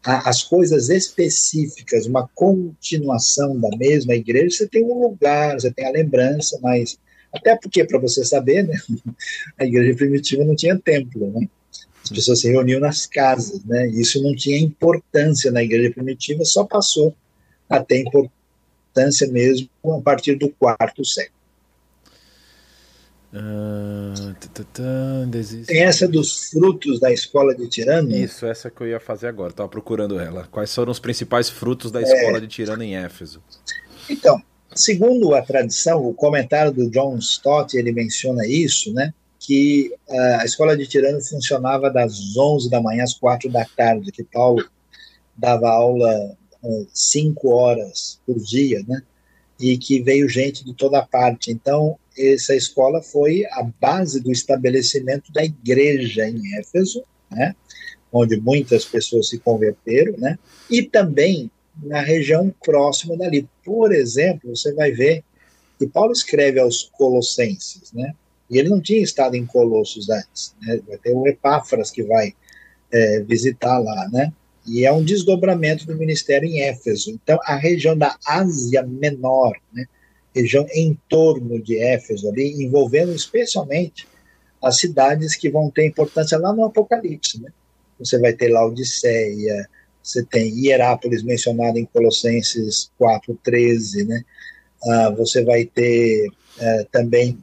as coisas específicas, uma continuação da mesma igreja, você tem um lugar, você tem a lembrança, mas até porque, para você saber, né, a igreja primitiva não tinha templo, né? As pessoas se reuniam nas casas, né? Isso não tinha importância na igreja primitiva, só passou a ter importância mesmo a partir do quarto século. Uh, Tem essa dos frutos da escola de Tirano? Isso, essa que eu ia fazer agora, estava procurando ela. Quais foram os principais frutos da escola é... de Tirano em Éfeso? Então, segundo a tradição, o comentário do John Stott, ele menciona isso, né? Que uh, a escola de Tirano funcionava das 11 da manhã às 4 da tarde, que Paulo dava aula 5 uh, horas por dia, né? E que veio gente de toda parte. Então, essa escola foi a base do estabelecimento da igreja em Éfeso, né, onde muitas pessoas se converteram, né, e também na região próxima dali. Por exemplo, você vai ver que Paulo escreve aos Colossenses, né, e ele não tinha estado em Colossos antes, né, vai ter o Epáfras que vai é, visitar lá, né, e é um desdobramento do ministério em Éfeso. Então, a região da Ásia Menor, né, região em torno de Éfeso, ali, envolvendo especialmente as cidades que vão ter importância lá no Apocalipse. Né? Você vai ter Laodiceia, você tem Hierápolis mencionado em Colossenses 4,13, né? Ah, você vai ter eh, também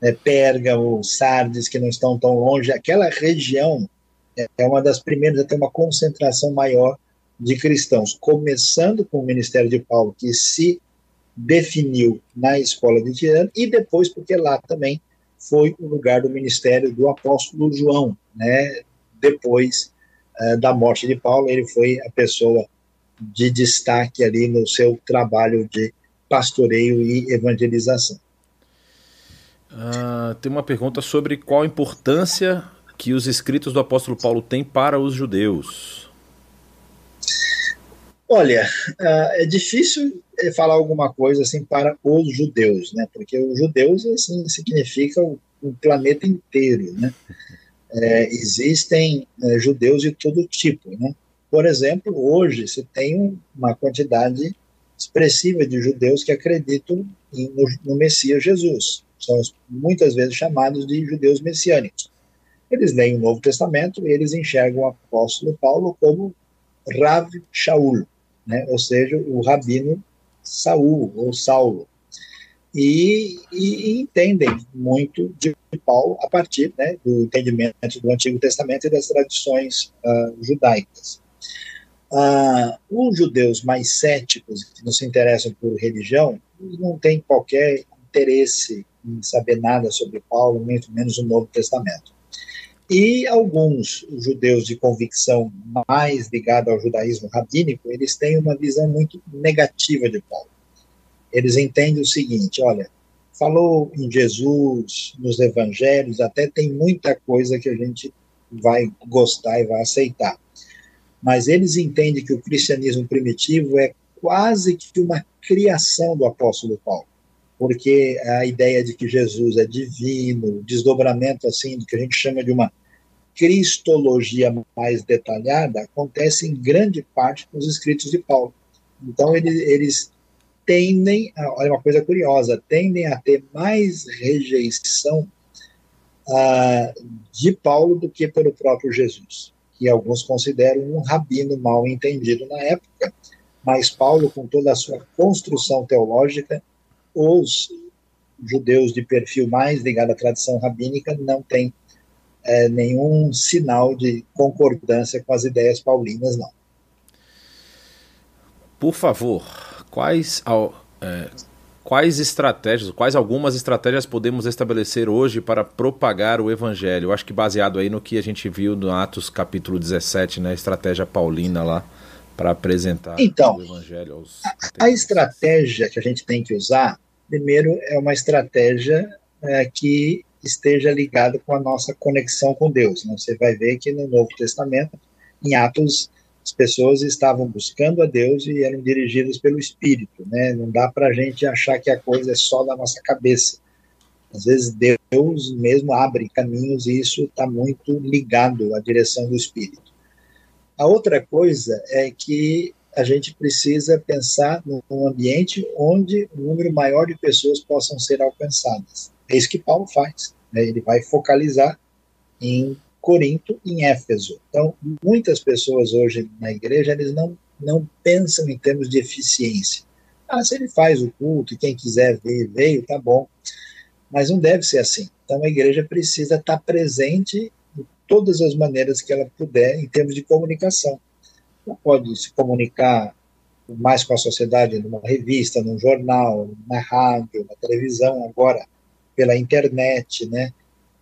né, Pérgamo, Sardes, que não estão tão longe. Aquela região é, é uma das primeiras a ter uma concentração maior de cristãos, começando com o ministério de Paulo, que se definiu na escola de Tirano e depois porque lá também foi o lugar do ministério do apóstolo João, né? Depois uh, da morte de Paulo, ele foi a pessoa de destaque ali no seu trabalho de pastoreio e evangelização. Uh, tem uma pergunta sobre qual a importância que os escritos do apóstolo Paulo têm para os judeus. Olha, é difícil é, falar alguma coisa assim para os judeus, né? Porque os judeus assim significa o, planeta inteiro, né? É, existem é, judeus de todo tipo, né? Por exemplo, hoje se tem uma quantidade expressiva de judeus que acreditam no, no Messias Jesus. São muitas vezes chamados de judeus messiânicos. Eles leem o Novo Testamento e eles enxergam o apóstolo Paulo como Rav Shaul, né? ou seja, o rabino Saul ou Saulo. E, e, entendem muito de Paulo a partir né, do entendimento do Antigo Testamento e das tradições uh, judaicas. Uh, os judeus mais céticos, que não se interessam por religião, não têm qualquer interesse em saber nada sobre Paulo, muito menos o Novo Testamento. E alguns judeus de convicção mais ligada ao judaísmo rabínico, eles têm uma visão muito negativa de Paulo. Eles entendem o seguinte: olha, falou em Jesus, nos evangelhos, até tem muita coisa que a gente vai gostar e vai aceitar. Mas eles entendem que o cristianismo primitivo é quase que uma criação do apóstolo Paulo porque a ideia de que Jesus é divino, desdobramento assim do que a gente chama de uma cristologia mais detalhada acontece em grande parte nos escritos de Paulo. Então eles, eles tendem, a, olha uma coisa curiosa, tendem a ter mais rejeição uh, de Paulo do que pelo próprio Jesus, que alguns consideram um rabino mal entendido na época, mas Paulo, com toda a sua construção teológica, os judeus de perfil mais ligado à tradição rabínica não têm é, nenhum sinal de concordância com as ideias paulinas, não. Por favor, quais, é, quais estratégias, quais algumas estratégias podemos estabelecer hoje para propagar o evangelho? Eu acho que baseado aí no que a gente viu no Atos capítulo 17, né, a estratégia paulina lá para apresentar então, o evangelho aos a, a estratégia que a gente tem que usar Primeiro, é uma estratégia é, que esteja ligada com a nossa conexão com Deus. Né? Você vai ver que no Novo Testamento, em Atos, as pessoas estavam buscando a Deus e eram dirigidas pelo Espírito. Né? Não dá para a gente achar que a coisa é só da nossa cabeça. Às vezes Deus mesmo abre caminhos e isso está muito ligado à direção do Espírito. A outra coisa é que a gente precisa pensar num ambiente onde um número maior de pessoas possam ser alcançadas. É isso que Paulo faz. Né? Ele vai focalizar em Corinto em Éfeso. Então, muitas pessoas hoje na igreja, eles não, não pensam em termos de eficiência. Ah, se ele faz o culto e quem quiser ver, veio, tá bom. Mas não deve ser assim. Então, a igreja precisa estar presente de todas as maneiras que ela puder em termos de comunicação não pode se comunicar mais com a sociedade numa revista, num jornal, na rádio, na televisão, agora pela internet, né?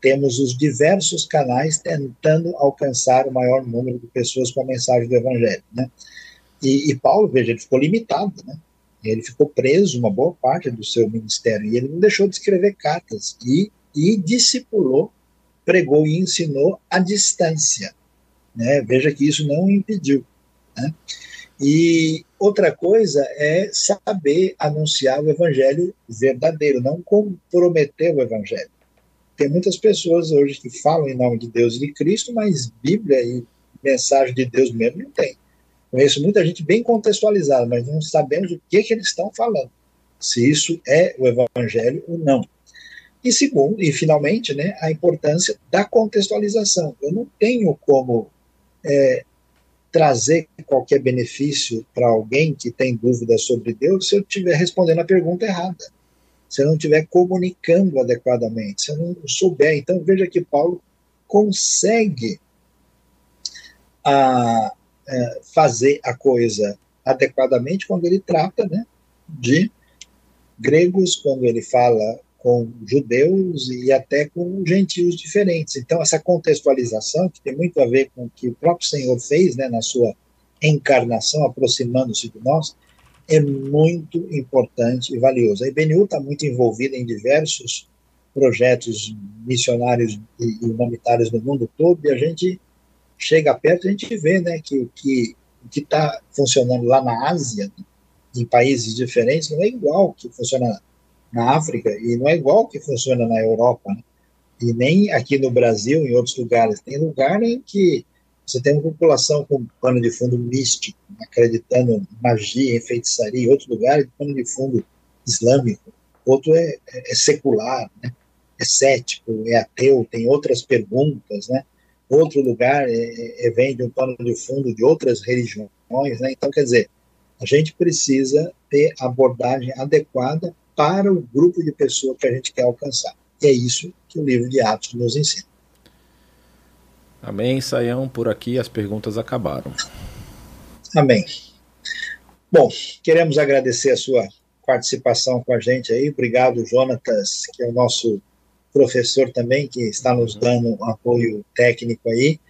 Temos os diversos canais tentando alcançar o maior número de pessoas com a mensagem do Evangelho, né? E, e Paulo, veja, ele ficou limitado, né? Ele ficou preso uma boa parte do seu ministério e ele não deixou de escrever cartas e, e discipulou, pregou e ensinou à distância. Né? Veja que isso não impediu. Né? E outra coisa é saber anunciar o evangelho verdadeiro, não comprometer o evangelho. Tem muitas pessoas hoje que falam em nome de Deus e de Cristo, mas Bíblia e mensagem de Deus mesmo não tem. Conheço muita gente bem contextualizada, mas não sabemos o que, que eles estão falando, se isso é o evangelho ou não. E segundo, e finalmente, né, a importância da contextualização. Eu não tenho como é, trazer qualquer benefício para alguém que tem dúvidas sobre Deus se eu estiver respondendo a pergunta errada, se eu não estiver comunicando adequadamente, se eu não souber. Então, veja que Paulo consegue a, ah, a, é, fazer a coisa adequadamente quando ele trata né, de gregos, quando ele fala com judeus e até com gentios diferentes. Então, essa contextualização, que tem muito a ver com o que o próprio Senhor fez né, na sua encarnação, aproximando-se de nós, é muito importante e valioso. A IBNU está muito envolvida em diversos projetos missionários e humanitários no mundo todo, e a gente chega perto a gente vê né, que o que está funcionando lá na Ásia, em países diferentes, não é igual que funciona na África e não é igual que funciona na Europa, né? e nem aqui no Brasil, em outros lugares. Tem lugar em que você tem uma população com pano de fundo místico, acreditando em magia, em feitiçaria, outro lugar, pano de fundo islâmico, outro é, é, é secular, né? é cético, é ateu, tem outras perguntas, né? Outro lugar é, é, vem de um pano de fundo de outras religiões, né? Então, quer dizer, A gente precisa ter abordagem adequada para o grupo de pessoas que a gente quer alcançar. E é isso que o livro de Atos nos ensina. Amém, Saião. Por aqui as perguntas acabaram. Amém. Bom, queremos agradecer a sua participação com a gente aí. Obrigado, Jonatas, que é o nosso professor também, que está nos dando um apoio técnico aí.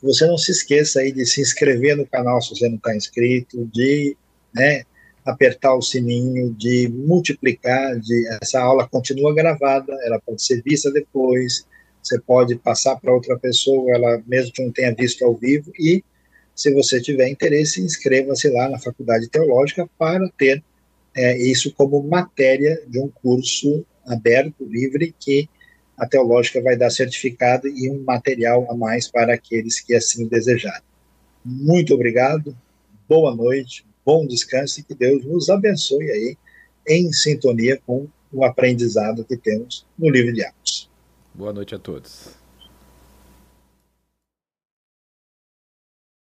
Você não se esqueça aí de se inscrever no canal se você não está inscrito, de né, apertar o sininho, de multiplicar, de essa aula continua gravada, ela pode ser vista depois, você pode passar para outra pessoa, ela mesmo que não tenha visto ao vivo, e se você tiver interesse, inscreva-se lá na Faculdade Teológica para ter é, isso como matéria de um curso aberto, livre, que a Teológica vai dar certificado e um material a mais para aqueles que assim desejarem. Muito obrigado, boa noite, bom descanso e que Deus nos abençoe aí em sintonia com o aprendizado que temos no livro de Atos. Boa noite a todos.